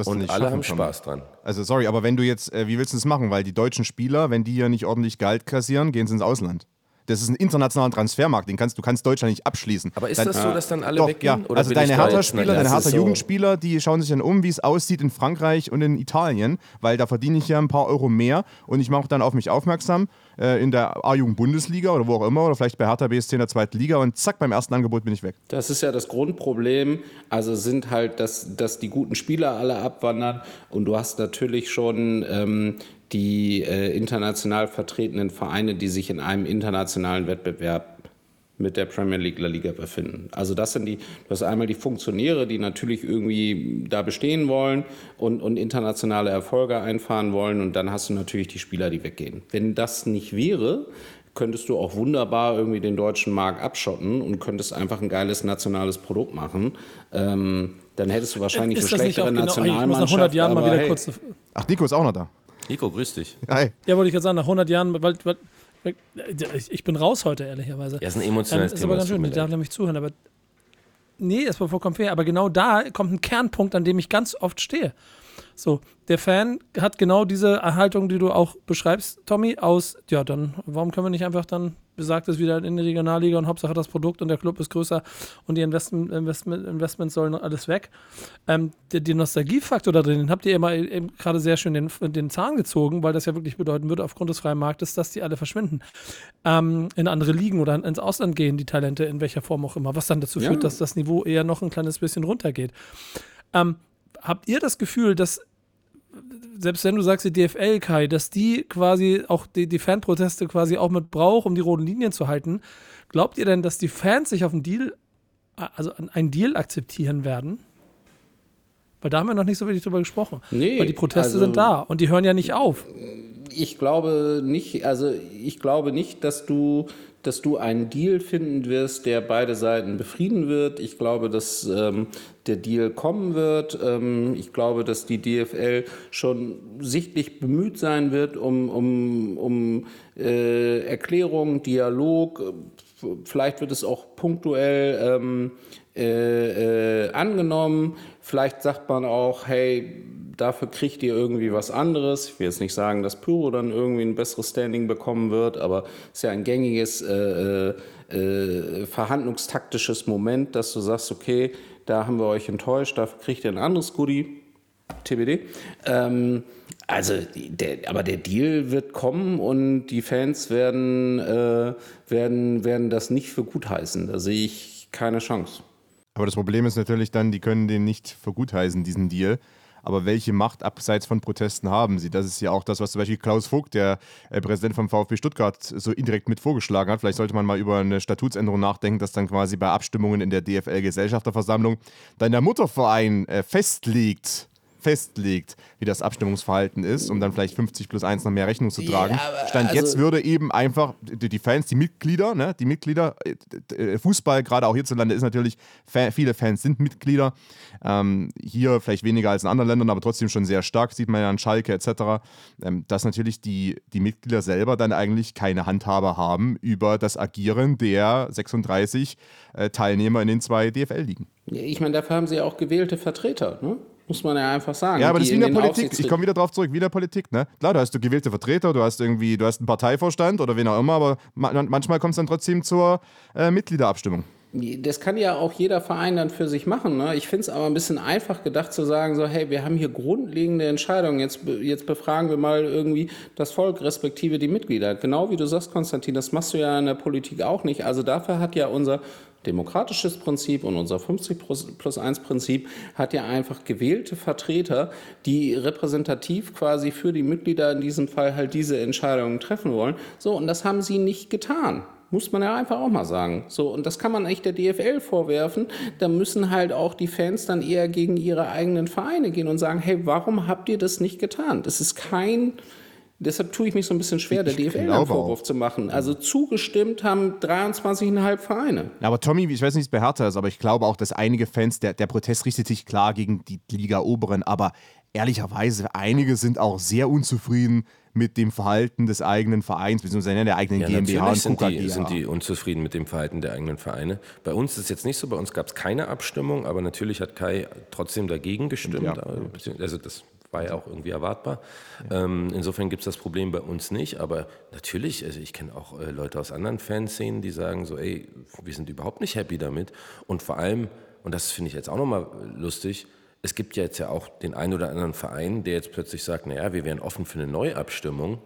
und alle haben Spaß dran. Also sorry, aber wenn du jetzt, äh, wie willst du das machen? Weil die deutschen Spieler, wenn die ja nicht ordentlich Gehalt kassieren, gehen sie ins Ausland. Das ist ein internationaler Transfermarkt, den kannst du kannst Deutschland nicht abschließen. Aber ist Dann- das so, dass dann alle Doch, weggehen? Ja. Oder Also deine Hertha-Spieler, deine Hertha-Jugendspieler, die schauen sich dann um, wie es aussieht in Frankreich und in Italien, weil da verdiene ich ja ein paar Euro mehr und ich mache dann auf mich aufmerksam äh, in der A-Jugend-Bundesliga oder wo auch immer oder vielleicht bei Hertha BSC in der zweiten Liga und zack, beim ersten Angebot bin ich weg. Das ist ja das Grundproblem. Also sind halt, dass, dass die guten Spieler alle abwandern und du hast natürlich schon ähm, die äh, international vertretenen Vereine, die sich in einem internationalen Wettbewerb mit der Premier League, La Liga befinden. Also das sind die, du hast einmal die Funktionäre, die natürlich irgendwie da bestehen wollen und, und internationale Erfolge einfahren wollen und dann hast du natürlich die Spieler, die weggehen. Wenn das nicht wäre, könntest du auch wunderbar irgendwie den deutschen Markt abschotten und könntest einfach ein geiles nationales Produkt machen. Ähm, dann hättest du wahrscheinlich Ist eine schlechtere genau- ich muss nach Nationalmannschaft. 100 Jahren mal wieder hey, kurz. Ach, Nico ist auch noch da. Nico, grüß dich. Hi. Ja, wollte ich gerade sagen, nach 100 Jahren, weil, weil, ich, ich bin raus heute, ehrlicherweise. Ja, ist ein emotionales ähm, ist Thema, aber ganz schön, ich darf nämlich zuhören, aber nee, ist war vollkommen fair. Aber genau da kommt ein Kernpunkt, an dem ich ganz oft stehe. So, der Fan hat genau diese Erhaltung, die du auch beschreibst, Tommy, aus, ja, dann, warum können wir nicht einfach dann besagtes wieder in die Regionalliga und Hauptsache das Produkt und der Club ist größer und die Investment, Investment, Investments sollen alles weg. Ähm, der, den Nostalgiefaktor da drin, den habt ihr immer eben gerade sehr schön den, den Zahn gezogen, weil das ja wirklich bedeuten würde, aufgrund des freien Marktes, dass die alle verschwinden. Ähm, in andere Ligen oder ins Ausland gehen, die Talente, in welcher Form auch immer, was dann dazu Ja. führt, dass das Niveau eher noch ein kleines bisschen runtergeht. Ähm, habt ihr das Gefühl, dass selbst wenn du sagst, die DFL, Kai, dass die quasi auch die, die Fanproteste quasi auch mit braucht, um die roten Linien zu halten, glaubt ihr denn, dass die Fans sich auf einen Deal, also einen Deal akzeptieren werden? Weil da haben wir noch nicht so wirklich drüber gesprochen. Nee, Weil die Proteste also- sind da und die hören ja nicht auf. Ich glaube nicht, also ich glaube nicht, dass du, dass du einen Deal finden wirst, der beide Seiten befrieden wird. Ich glaube, dass ähm, der Deal kommen wird. Ähm, ich glaube, dass die DFL schon sichtlich bemüht sein wird um, um, um äh, Erklärung, Dialog. Vielleicht wird es auch punktuell ähm, äh, äh, angenommen. Vielleicht sagt man auch, hey, dafür kriegt ihr irgendwie was anderes. Ich will jetzt nicht sagen, dass Pyro dann irgendwie ein besseres Standing bekommen wird, aber es ist ja ein gängiges äh, äh, verhandlungstaktisches Moment, dass du sagst, okay, da haben wir euch enttäuscht, dafür kriegt ihr ein anderes Goodie. TBD. Ähm, also, der, aber der Deal wird kommen und die Fans werden, äh, werden, werden das nicht für gut heißen. Da sehe ich keine Chance. Aber das Problem ist natürlich dann, die können den nicht vergutheißen, diesen Deal. Aber welche Macht abseits von Protesten haben sie? Das ist ja auch das, was zum Beispiel Klaus Vogt, der äh, Präsident vom VfB Stuttgart, so indirekt mit vorgeschlagen hat. Vielleicht sollte man mal über eine Statutsänderung nachdenken, dass dann quasi bei Abstimmungen in der DFL-Gesellschafterversammlung dann der Mutterverein äh, festlegt, festlegt, wie das Abstimmungsverhalten ist, um dann vielleicht 50 plus 1 noch mehr Rechnung zu tragen. aber Stand also- jetzt würde eben einfach die, Fans, die Mitglieder, ne, die Mitglieder, äh, äh, Fußball, gerade auch hierzulande, ist natürlich, viele Fans sind Mitglieder. Ähm, hier vielleicht weniger als in anderen Ländern, aber trotzdem schon sehr stark, sieht man ja an Schalke etc., ähm, dass natürlich die, die Mitglieder selber dann eigentlich keine Handhabe haben über das Agieren der 36 äh, Teilnehmer in den zwei DFL-Ligen. Ja, Ich meine, dafür haben sie ja auch gewählte Vertreter, ne? Muss man ja einfach sagen. Ja, aber das ist wie in der Politik. Ich komme wieder drauf zurück, wie in der Politik. Ne? Klar, da hast du gewählte Vertreter, du hast irgendwie, du hast einen Parteivorstand oder wen auch immer, aber ma manchmal kommt es dann trotzdem zur äh, Mitgliederabstimmung. Das kann ja auch jeder Verein dann für sich machen. Ne? Ich finde es aber ein bisschen einfach gedacht zu sagen, so, hey, wir haben hier grundlegende Entscheidungen. Jetzt, jetzt befragen wir mal irgendwie das Volk respektive die Mitglieder. Genau wie du sagst, Konstantin, das machst du ja in der Politik auch nicht. Also dafür hat ja unser demokratisches Prinzip und unser 50 plus 1 Prinzip hat ja einfach gewählte Vertreter, die repräsentativ quasi für die Mitglieder in diesem Fall halt diese Entscheidungen treffen wollen. So, und das haben sie nicht getan. Muss man ja einfach auch mal sagen. So, und das kann man echt der DFL vorwerfen. Da müssen halt auch die Fans dann eher gegen ihre eigenen Vereine gehen und sagen, hey, warum habt ihr das nicht getan? Das ist kein, deshalb tue ich mich so ein bisschen schwer, der DFL einen Vorwurf zu machen. Also zugestimmt haben 23,5 Vereine. Ja, aber Tommy, ich weiß nicht, wie es bei Hertha ist, aber ich glaube auch, dass einige Fans, der, der Protest richtet sich klar gegen die Liga Oberen, aber ehrlicherweise, einige sind auch sehr unzufrieden mit dem Verhalten des eigenen Vereins, beziehungsweise der eigenen Ja, GmbH und sind die, sind die unzufrieden mit dem Verhalten der eigenen Vereine. Bei uns ist es jetzt nicht so, bei uns gab es keine Abstimmung, aber natürlich hat Kai trotzdem dagegen gestimmt. Ja. beziehungs- Also das war ja auch irgendwie erwartbar. Ja. Ähm, insofern gibt es das Problem bei uns nicht. Aber natürlich, also ich kenne auch äh, Leute aus anderen Fanszenen, die sagen so, ey, wir sind überhaupt nicht happy damit. Und vor allem, und das finde ich jetzt auch nochmal lustig, es gibt ja jetzt ja auch den einen oder anderen Verein, der jetzt plötzlich sagt, naja, wir wären offen für eine Neuabstimmung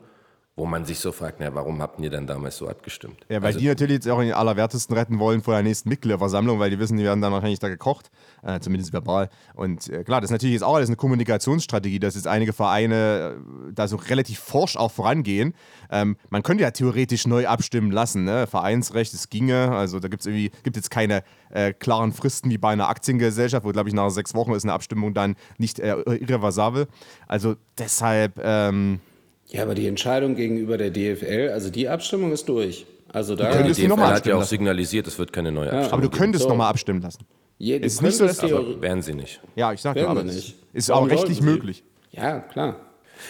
wo man sich so fragt, na, warum habt ihr dann damals so abgestimmt? Ja, weil also, die natürlich jetzt auch in den Allerwertesten retten wollen vor der nächsten Mitgliederversammlung, weil die wissen, die werden dann wahrscheinlich da gekocht, äh, zumindest verbal. Und äh, klar, das ist natürlich jetzt auch alles eine Kommunikationsstrategie, dass jetzt einige Vereine äh, da so relativ forsch auch vorangehen. Ähm, man könnte ja theoretisch neu abstimmen lassen, ne? Vereinsrecht, es ginge, also da gibt es irgendwie, gibt jetzt keine äh, klaren Fristen wie bei einer Aktiengesellschaft, wo glaube ich nach sechs Wochen ist eine Abstimmung dann nicht äh, irreversibel. Also deshalb... Ähm, ja, aber die Entscheidung gegenüber der DFL, also die Abstimmung ist durch. Also da die DFL hat ja auch signalisiert, es wird keine neue Abstimmung. Ja, aber du könntest so. nochmal abstimmen lassen. Ja, ist nicht so, dass aber werden sie nicht. Ja, ich sage aber nicht. Ist Warum auch rechtlich möglich. Ja, klar.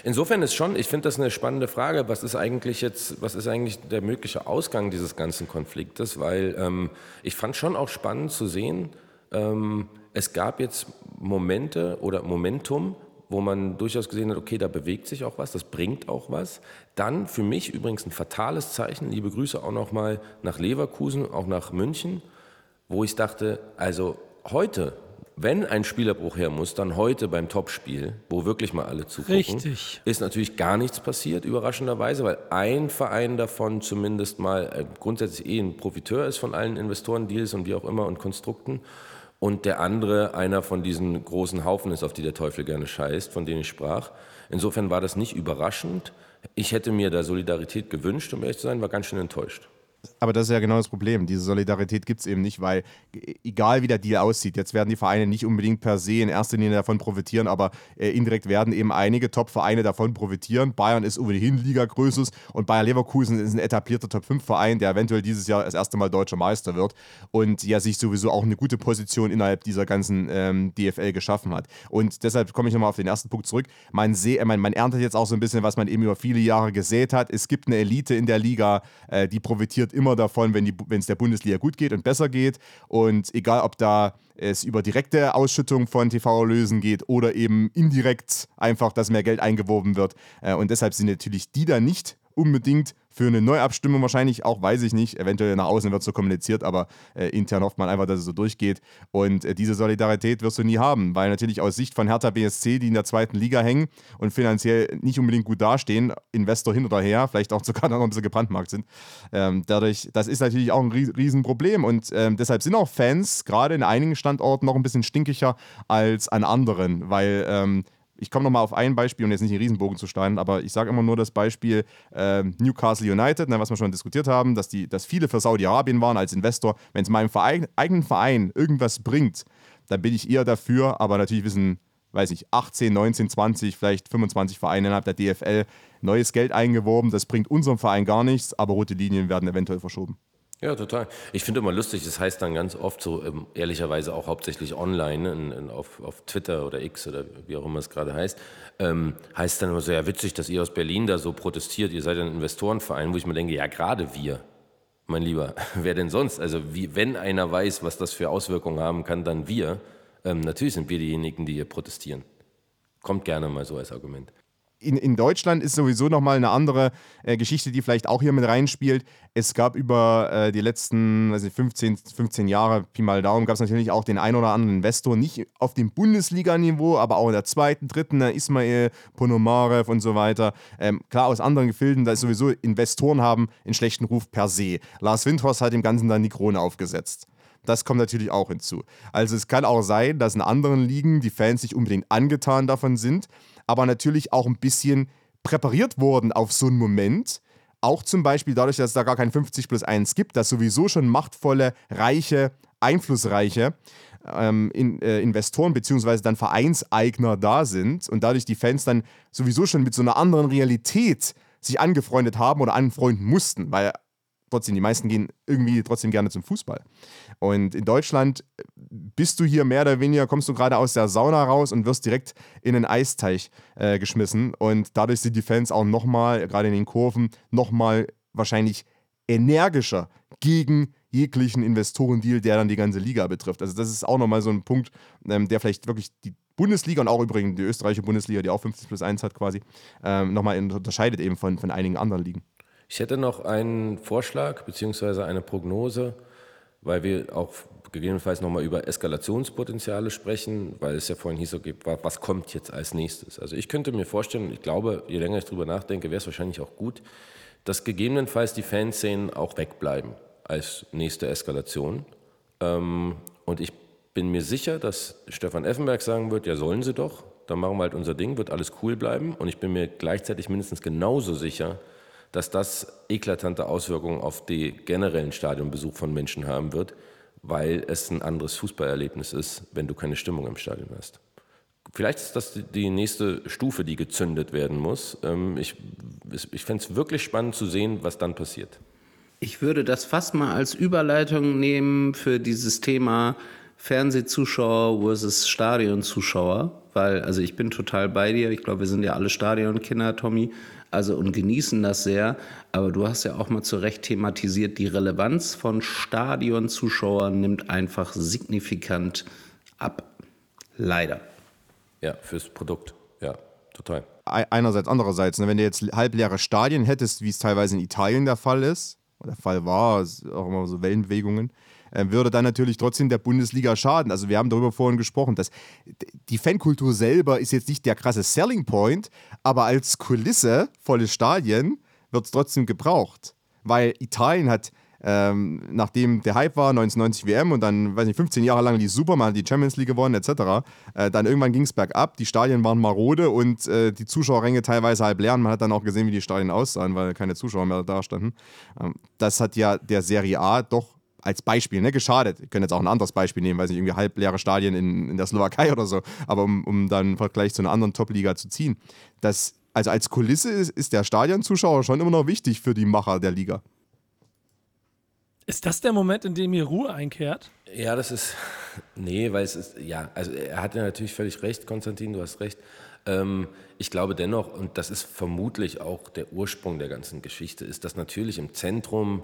Insofern ist schon, ich finde das eine spannende Frage, was ist eigentlich jetzt, was ist eigentlich der mögliche Ausgang dieses ganzen Konfliktes, weil ähm, ich fand schon auch spannend zu sehen, ähm, es gab jetzt Momente oder Momentum, wo man durchaus gesehen hat, okay, da bewegt sich auch was, das bringt auch was. Dann für mich übrigens ein fatales Zeichen, liebe Grüße auch nochmal nach Leverkusen, auch nach München, wo ich dachte, also heute, wenn ein Spielerbruch her muss, dann heute beim Topspiel, wo wirklich mal alle zugucken, Richtig. ist natürlich gar nichts passiert, überraschenderweise, weil ein Verein davon zumindest mal äh, grundsätzlich eh ein Profiteur ist von allen Investoren-Deals und wie auch immer und Konstrukten und der andere einer von diesen großen Haufen ist, auf die der Teufel gerne scheißt, von denen ich sprach. Insofern war das nicht überraschend. Ich hätte mir da Solidarität gewünscht, um ehrlich zu sein, war ganz schön enttäuscht. Aber das ist ja genau das Problem. Diese Solidarität gibt es eben nicht, weil egal wie der Deal aussieht, jetzt werden die Vereine nicht unbedingt per se in erster Linie davon profitieren, aber äh, indirekt werden eben einige Top-Vereine davon profitieren. Bayern ist ohnehin Liga-Größes und Bayer Leverkusen ist ein etablierter Top-5-Verein, der eventuell dieses Jahr das erste Mal deutscher Meister wird und ja sich sowieso auch eine gute Position innerhalb dieser ganzen ähm, DFL geschaffen hat. Und deshalb komme ich nochmal auf den ersten Punkt zurück. Man, seh, man, man erntet jetzt auch so ein bisschen, was man eben über viele Jahre gesät hat. Es gibt eine Elite in der Liga, äh, die profitiert immer davon, wenn es der Bundesliga gut geht und besser geht. Und egal, ob da es über direkte Ausschüttung von TV-Erlösen geht oder eben indirekt einfach, dass mehr Geld eingeworben wird. Äh, und deshalb sind natürlich die da nicht unbedingt für eine Neuabstimmung wahrscheinlich auch, weiß ich nicht. Eventuell nach außen wird so kommuniziert, aber äh, intern hofft man einfach, dass es so durchgeht. Und äh, diese Solidarität wirst du nie haben, weil natürlich aus Sicht von Hertha BSC, die in der zweiten Liga hängen und finanziell nicht unbedingt gut dastehen, Investor hin oder her, vielleicht auch sogar noch ein bisschen gebrandmarkt sind. Ähm, dadurch, das ist natürlich auch ein Riesenproblem und ähm, deshalb sind auch Fans gerade in einigen Standorten noch ein bisschen stinkiger als an anderen, weil ähm, ich komme nochmal auf ein Beispiel, um jetzt nicht den Riesenbogen zu steinen, aber ich sage immer nur das Beispiel äh, Newcastle United, ne, was wir schon diskutiert haben, dass, die, dass viele für Saudi-Arabien waren als Investor. Wenn es meinem Verein, eigenen Verein irgendwas bringt, dann bin ich eher dafür, aber natürlich wissen, weiß ich, 18, 19, 20, vielleicht 25 Vereine innerhalb der DFL neues Geld eingeworben. Das bringt unserem Verein gar nichts, aber rote Linien werden eventuell verschoben. Ja, total. Ich finde immer lustig, das heißt dann ganz oft so, ähm, ehrlicherweise auch hauptsächlich online, ne, in, in, auf, auf Twitter oder X oder wie auch immer es gerade heißt, ähm, heißt dann immer so, ja witzig, dass ihr aus Berlin da so protestiert, ihr seid ein Investorenverein, wo ich mir denke, ja gerade wir, mein Lieber, wer denn sonst? Also wie, wenn einer weiß, was das für Auswirkungen haben kann, dann wir. Ähm, natürlich sind wir diejenigen, die hier protestieren. Kommt gerne mal so als Argument in, in Deutschland ist sowieso nochmal eine andere äh, Geschichte, die vielleicht auch hier mit reinspielt. Es gab über äh, die letzten also 15, 15 Jahre, Pi mal Daumen, gab es natürlich auch den ein oder anderen Investor, nicht auf dem Bundesliga-Niveau, aber auch in der zweiten, dritten, äh, Ismail, Ponomarev und so weiter. Ähm, klar, aus anderen Gefilden, da ist sowieso Investoren haben einen schlechten Ruf per se. Lars Windhorst hat dem Ganzen dann die Krone aufgesetzt. Das kommt natürlich auch hinzu. Also es kann auch sein, dass in anderen Ligen die Fans nicht unbedingt angetan davon sind, aber natürlich auch ein bisschen präpariert wurden auf so einen Moment. Auch zum Beispiel dadurch, dass es da gar kein 50 plus 1 gibt, dass sowieso schon machtvolle, reiche, einflussreiche ähm, in, äh, Investoren bzw. dann Vereinseigner da sind und dadurch die Fans dann sowieso schon mit so einer anderen Realität sich angefreundet haben oder anfreunden mussten, weil trotzdem, die meisten gehen irgendwie trotzdem gerne zum Fußball. Und in Deutschland bist du hier mehr oder weniger, kommst du gerade aus der Sauna raus und wirst direkt in den Eisteich äh, geschmissen. Und dadurch sind die Fans auch nochmal, gerade in den Kurven, nochmal wahrscheinlich energischer gegen jeglichen Investorendeal, der dann die ganze Liga betrifft. Also das ist auch nochmal so ein Punkt, ähm, der vielleicht wirklich die Bundesliga und auch übrigens die österreichische Bundesliga, die auch 50 plus 1 hat quasi, ähm, nochmal unterscheidet eben von, von einigen anderen Ligen. Ich hätte noch einen Vorschlag beziehungsweise eine Prognose, weil wir auch gegebenenfalls nochmal über Eskalationspotenziale sprechen, weil es ja vorhin hieß, okay, was kommt jetzt als nächstes? Also ich könnte mir vorstellen, ich glaube, je länger ich drüber nachdenke, wäre es wahrscheinlich auch gut, dass gegebenenfalls die Fanszenen auch wegbleiben als nächste Eskalation. Ähm, und ich bin mir sicher, dass Stefan Effenberg sagen wird, ja sollen sie doch, dann machen wir halt unser Ding, wird alles cool bleiben. Und ich bin mir gleichzeitig mindestens genauso sicher, dass das eklatante Auswirkungen auf den generellen Stadionbesuch von Menschen haben wird, weil es ein anderes Fußballerlebnis ist, wenn du keine Stimmung im Stadion hast. Vielleicht ist das die nächste Stufe, die gezündet werden muss. Ähm, ich, ich fände es wirklich spannend zu sehen, was dann passiert. Ich würde das fast mal als Überleitung nehmen für dieses Thema Fernsehzuschauer versus Stadionzuschauer, weil also ich bin total bei dir. Ich glaube, wir sind ja alle Stadionkinder, Tommy also und genießen das sehr. Aber du hast ja auch mal zu Recht thematisiert, die Relevanz von Stadionzuschauern nimmt einfach signifikant ab. Leider. Ja, fürs Produkt. Ja, total. Einerseits, andererseits, ne, wenn du jetzt halbleere Stadien hättest, wie es teilweise in Italien der Fall ist, der Fall war, auch immer so Wellenbewegungen, äh, würde dann natürlich trotzdem der Bundesliga schaden. Also wir haben darüber vorhin gesprochen, dass die Fankultur selber ist jetzt nicht der krasse Selling Point, aber als Kulisse volle Stadien wird es trotzdem gebraucht. Weil Italien hat, ähm, nachdem der Hype war, 1990 WM und dann, weiß nicht, 15 Jahre lang die Superman, die Champions League gewonnen, etc., äh, dann irgendwann ging es bergab, die Stadien waren marode und äh, die Zuschauerränge teilweise halb leer. Man hat dann auch gesehen, wie die Stadien aussahen, weil keine Zuschauer mehr da standen. Ähm, das hat ja der Serie A doch als Beispiel, ne, geschadet. Ich könnte jetzt auch ein anderes Beispiel nehmen, weil ich irgendwie halbleere Stadien in, in der Slowakei oder so, aber um, um dann im Vergleich zu einer anderen Top-Liga zu ziehen. Das, also als Kulisse ist, ist der Stadionzuschauer schon immer noch wichtig für die Macher der Liga. Ist das der Moment, in dem hier Ruhe einkehrt? Ja, das ist. Nee, weil es ist. Ja, also er hat ja natürlich völlig recht, Konstantin, du hast recht. Ähm, ich glaube dennoch, und das ist vermutlich auch der Ursprung der ganzen Geschichte, ist, dass natürlich im Zentrum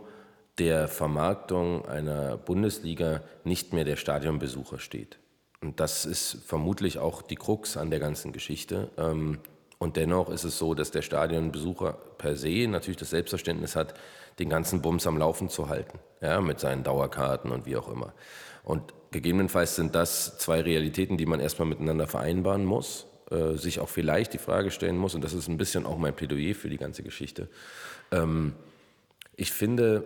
der Vermarktung einer Bundesliga nicht mehr der Stadionbesucher steht. Und das ist vermutlich auch die Krux an der ganzen Geschichte. Ähm, und dennoch ist es so, dass der Stadionbesucher per se natürlich das Selbstverständnis hat, den ganzen Bums am Laufen zu halten, ja, mit seinen Dauerkarten und wie auch immer. Und gegebenenfalls sind das zwei Realitäten, die man erstmal miteinander vereinbaren muss, äh, sich auch vielleicht die Frage stellen muss, und das ist ein bisschen auch mein Plädoyer für die ganze Geschichte. Ähm, ich finde,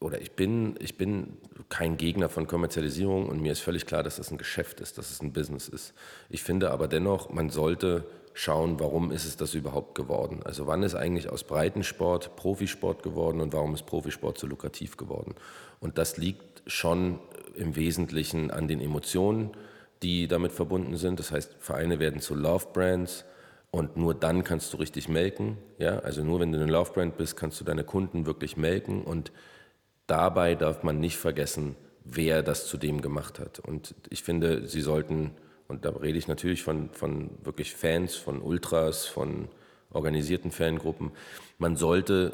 oder ich bin, ich bin kein Gegner von Kommerzialisierung und mir ist völlig klar, dass das ein Geschäft ist, dass es ein Business ist. Ich finde aber dennoch, man sollte schauen, warum ist es das überhaupt geworden? Also wann ist eigentlich aus Breitensport Profisport geworden und warum ist Profisport so lukrativ geworden? Und das liegt schon im Wesentlichen an den Emotionen, die damit verbunden sind. Das heißt, Vereine werden zu Love Brands und nur dann kannst du richtig melken. Ja? Also nur wenn du eine Love Brand bist, kannst du deine Kunden wirklich melken und dabei darf man nicht vergessen, wer das zu dem gemacht hat. Und ich finde, sie sollten, und da rede ich natürlich von, von wirklich Fans, von Ultras, von organisierten Fangruppen, man sollte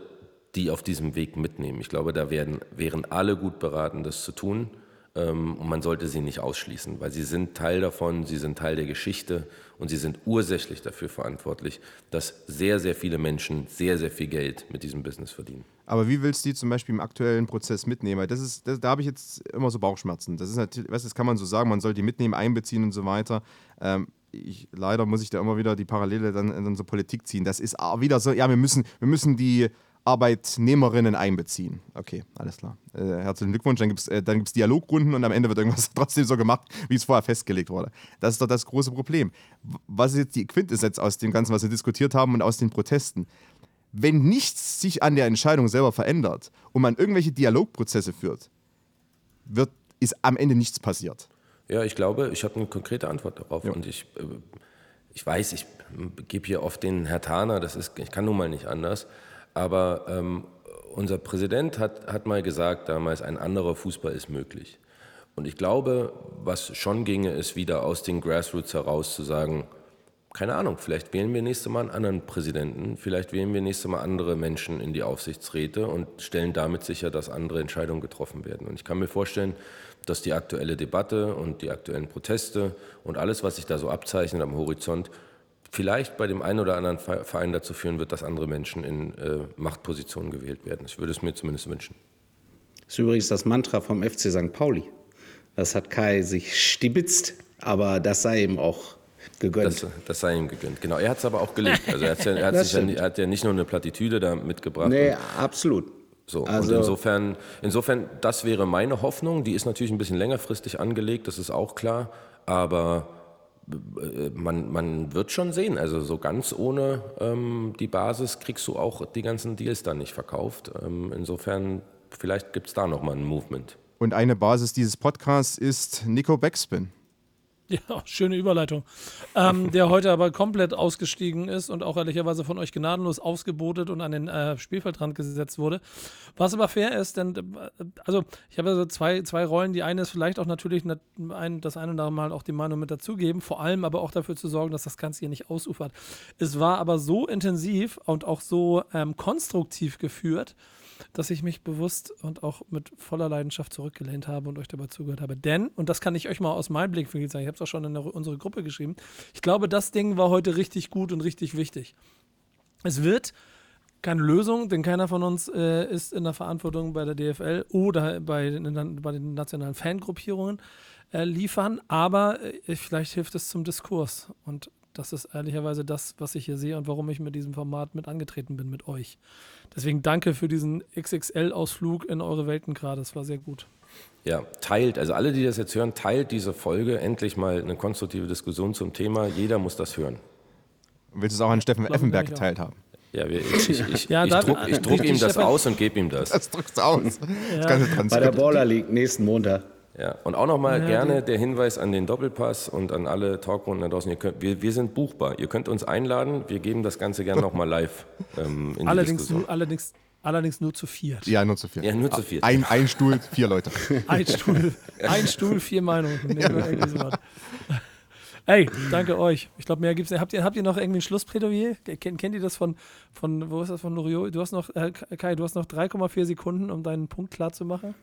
die auf diesem Weg mitnehmen. Ich glaube, da werden, wären alle gut beraten, das zu tun. Ähm, und man sollte sie nicht ausschließen, weil sie sind Teil davon, sie sind Teil der Geschichte und sie sind ursächlich dafür verantwortlich, dass sehr, sehr viele Menschen sehr, sehr viel Geld mit diesem Business verdienen. Aber wie willst du die zum Beispiel im aktuellen Prozess mitnehmen? Das ist, das, da habe ich jetzt immer so Bauchschmerzen. Das ist natürlich, das kann man so sagen, man soll die mitnehmen, einbeziehen und so weiter. Ähm, ich, leider muss ich da immer wieder die Parallele dann in unsere Politik ziehen. Das ist wieder so, ja, wir müssen, wir müssen die Arbeitnehmerinnen einbeziehen. Okay, alles klar. Äh, herzlichen Glückwunsch. Dann gibt es äh, Dialogrunden und am Ende wird irgendwas trotzdem so gemacht, wie es vorher festgelegt wurde. Das ist doch das große Problem. Was ist jetzt die Quintessenz aus dem Ganzen, was wir diskutiert haben und aus den Protesten? Wenn nichts sich an der Entscheidung selber verändert und man irgendwelche Dialogprozesse führt, wird, ist am Ende nichts passiert. Ja, ich glaube, ich habe eine konkrete Antwort darauf. Ja. Und ich, äh, ich weiß, ich gebe hier oft den Herr Thaner, das ist, ich kann nun mal nicht anders. Aber ähm, unser Präsident hat, hat mal gesagt damals, ein anderer Fußball ist möglich. Und ich glaube, was schon ginge, ist wieder aus den Grassroots heraus zu sagen, keine Ahnung, vielleicht wählen wir nächstes Mal einen anderen Präsidenten, vielleicht wählen wir nächstes Mal andere Menschen in die Aufsichtsräte und stellen damit sicher, dass andere Entscheidungen getroffen werden. Und ich kann mir vorstellen, dass die aktuelle Debatte und die aktuellen Proteste und alles, was sich da so abzeichnet am Horizont, vielleicht bei dem einen oder anderen Verein dazu führen wird, dass andere Menschen in äh, Machtpositionen gewählt werden. Ich würde es mir zumindest wünschen. Das ist übrigens das Mantra vom FC St. Pauli. Das hat Kai sich stibitzt, aber das sei ihm auch gegönnt. Das, das sei ihm gegönnt, genau. Er hat es aber auch gelebt. Also er, ja, er, hat ja, er, hat ja, nicht nur eine Plattitüde da mitgebracht. Nee, absolut. So, also, und insofern, insofern, das wäre meine Hoffnung. Die ist natürlich ein bisschen längerfristig angelegt, das ist auch klar. Aber man, man wird schon sehen. Also so ganz ohne ähm, die Basis kriegst du auch die ganzen Deals dann nicht verkauft. Ähm, insofern, vielleicht gibt es da nochmal ein Movement. Und eine Basis dieses Podcasts ist Nico Backspin. Ja, schöne Überleitung. Ähm, der heute aber komplett ausgestiegen ist und auch ehrlicherweise von euch gnadenlos ausgebotet und an den äh, Spielfeldrand gesetzt wurde. Was aber fair ist, denn äh, also ich habe also zwei, zwei Rollen. Die eine ist vielleicht auch natürlich ein, das eine oder andere Mal auch die Meinung mit dazugeben, vor allem aber auch dafür zu sorgen, dass das Ganze hier nicht ausufert. Es war aber so intensiv und auch so ähm, konstruktiv geführt, dass ich mich bewusst und auch mit voller Leidenschaft zurückgelehnt habe und euch dabei zugehört habe. Denn, und das kann ich euch mal aus meinem Blickwinkel sagen, ich habe es auch schon in unsere Gruppe geschrieben, ich glaube, das Ding war heute richtig gut und richtig wichtig. Es wird keine Lösung, denn keiner von uns äh, ist in der Verantwortung bei der DFL oder bei, den, bei den nationalen Fangruppierungen äh, liefern, aber äh, vielleicht hilft es zum Diskurs. Und das ist ehrlicherweise das, was ich hier sehe und warum ich mit diesem Format mit angetreten bin mit euch. Deswegen danke für diesen XXL-Ausflug in eure Welten gerade. Das war sehr gut. Ja, teilt, also alle, die das jetzt hören, teilt diese Folge endlich mal eine konstruktive Diskussion zum Thema. Jeder muss das hören. Willst du es auch an Steffen Effenberg geteilt haben? Ja, wir, ich, ich, ich, ja, ich druck, ich druck ihm das aus und gebe ihm das. Das druckst du aus. Ja. Bei der Baller League nächsten Montag. Ja, und auch nochmal ja, gerne der Hinweis an den Doppelpass und an alle Talkrunden da draußen. Könnt, wir, wir, sind buchbar. Ihr könnt uns einladen. Wir geben das Ganze gerne nochmal live ähm, in allerdings, die Diskussion. allerdings, allerdings nur zu viert. Ja, nur zu viert. Ja, nur zu viert. Ein, ein Stuhl, vier Leute. ein, Stuhl, ein Stuhl, vier Meinungen. Ja. Ey, danke euch. Ich glaube, mehr gibt es. Habt ihr, habt ihr noch irgendwie ein Schlussplädoyer? Kennt, kennt ihr das von, von, wo ist das von Loriot? Du hast noch, äh, Kai, du hast noch 3,4 Sekunden, um deinen Punkt klar zu machen.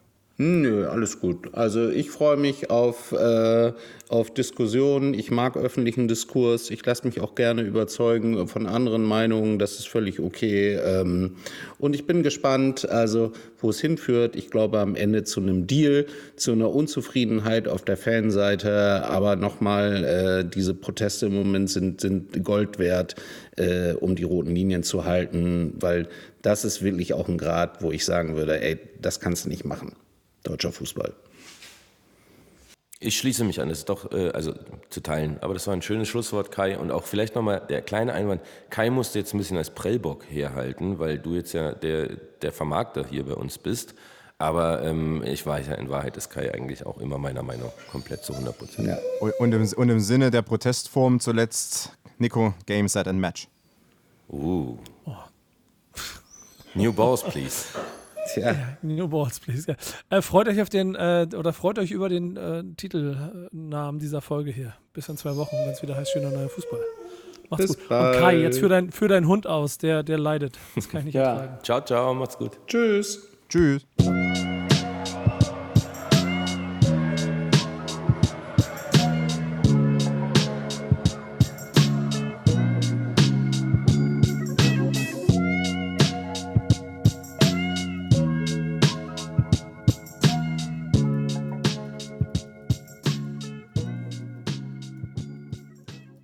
Nö, alles gut. Also ich freue mich auf, äh, auf Diskussionen. Ich mag öffentlichen Diskurs. Ich lasse mich auch gerne überzeugen von anderen Meinungen. Das ist völlig okay. Ähm, und ich bin gespannt, also wo es hinführt. Ich glaube am Ende zu einem Deal, zu einer Unzufriedenheit auf der Fanseite. Aber nochmal, äh, diese Proteste im Moment sind, sind Gold wert, äh, um die roten Linien zu halten, weil das ist wirklich auch ein Grad, wo ich sagen würde, ey, das kannst du nicht machen deutscher Fußball. Ich schließe mich an, das ist doch, äh, also zu teilen. Aber das war ein schönes Schlusswort, Kai. Und auch vielleicht nochmal der kleine Einwand. Kai musste jetzt ein bisschen als Prellbock herhalten, weil du jetzt ja der, der Vermarkter hier bei uns bist. Aber ähm, ich weiß ja, in Wahrheit ist Kai eigentlich auch immer meiner Meinung komplett zu 100 Prozent. Ja. Und, im, und im Sinne der Protestform zuletzt, Nico, Game, Set and Match. Uh. Oh. New Balls, please. Tja. New Balls, please. Ja. Äh, freut euch auf den, äh, oder freut euch über den äh, Titelnamen dieser Folge hier. Bis in zwei Wochen, wenn es wieder heißt, schöner neuer Fußball. Macht's Bis gut. Bald. Und Kai, jetzt für, dein, für deinen Hund aus, der, der leidet. Das kann ich nicht ja. ertragen. Ciao, ciao, macht's gut. Tschüss. Tschüss.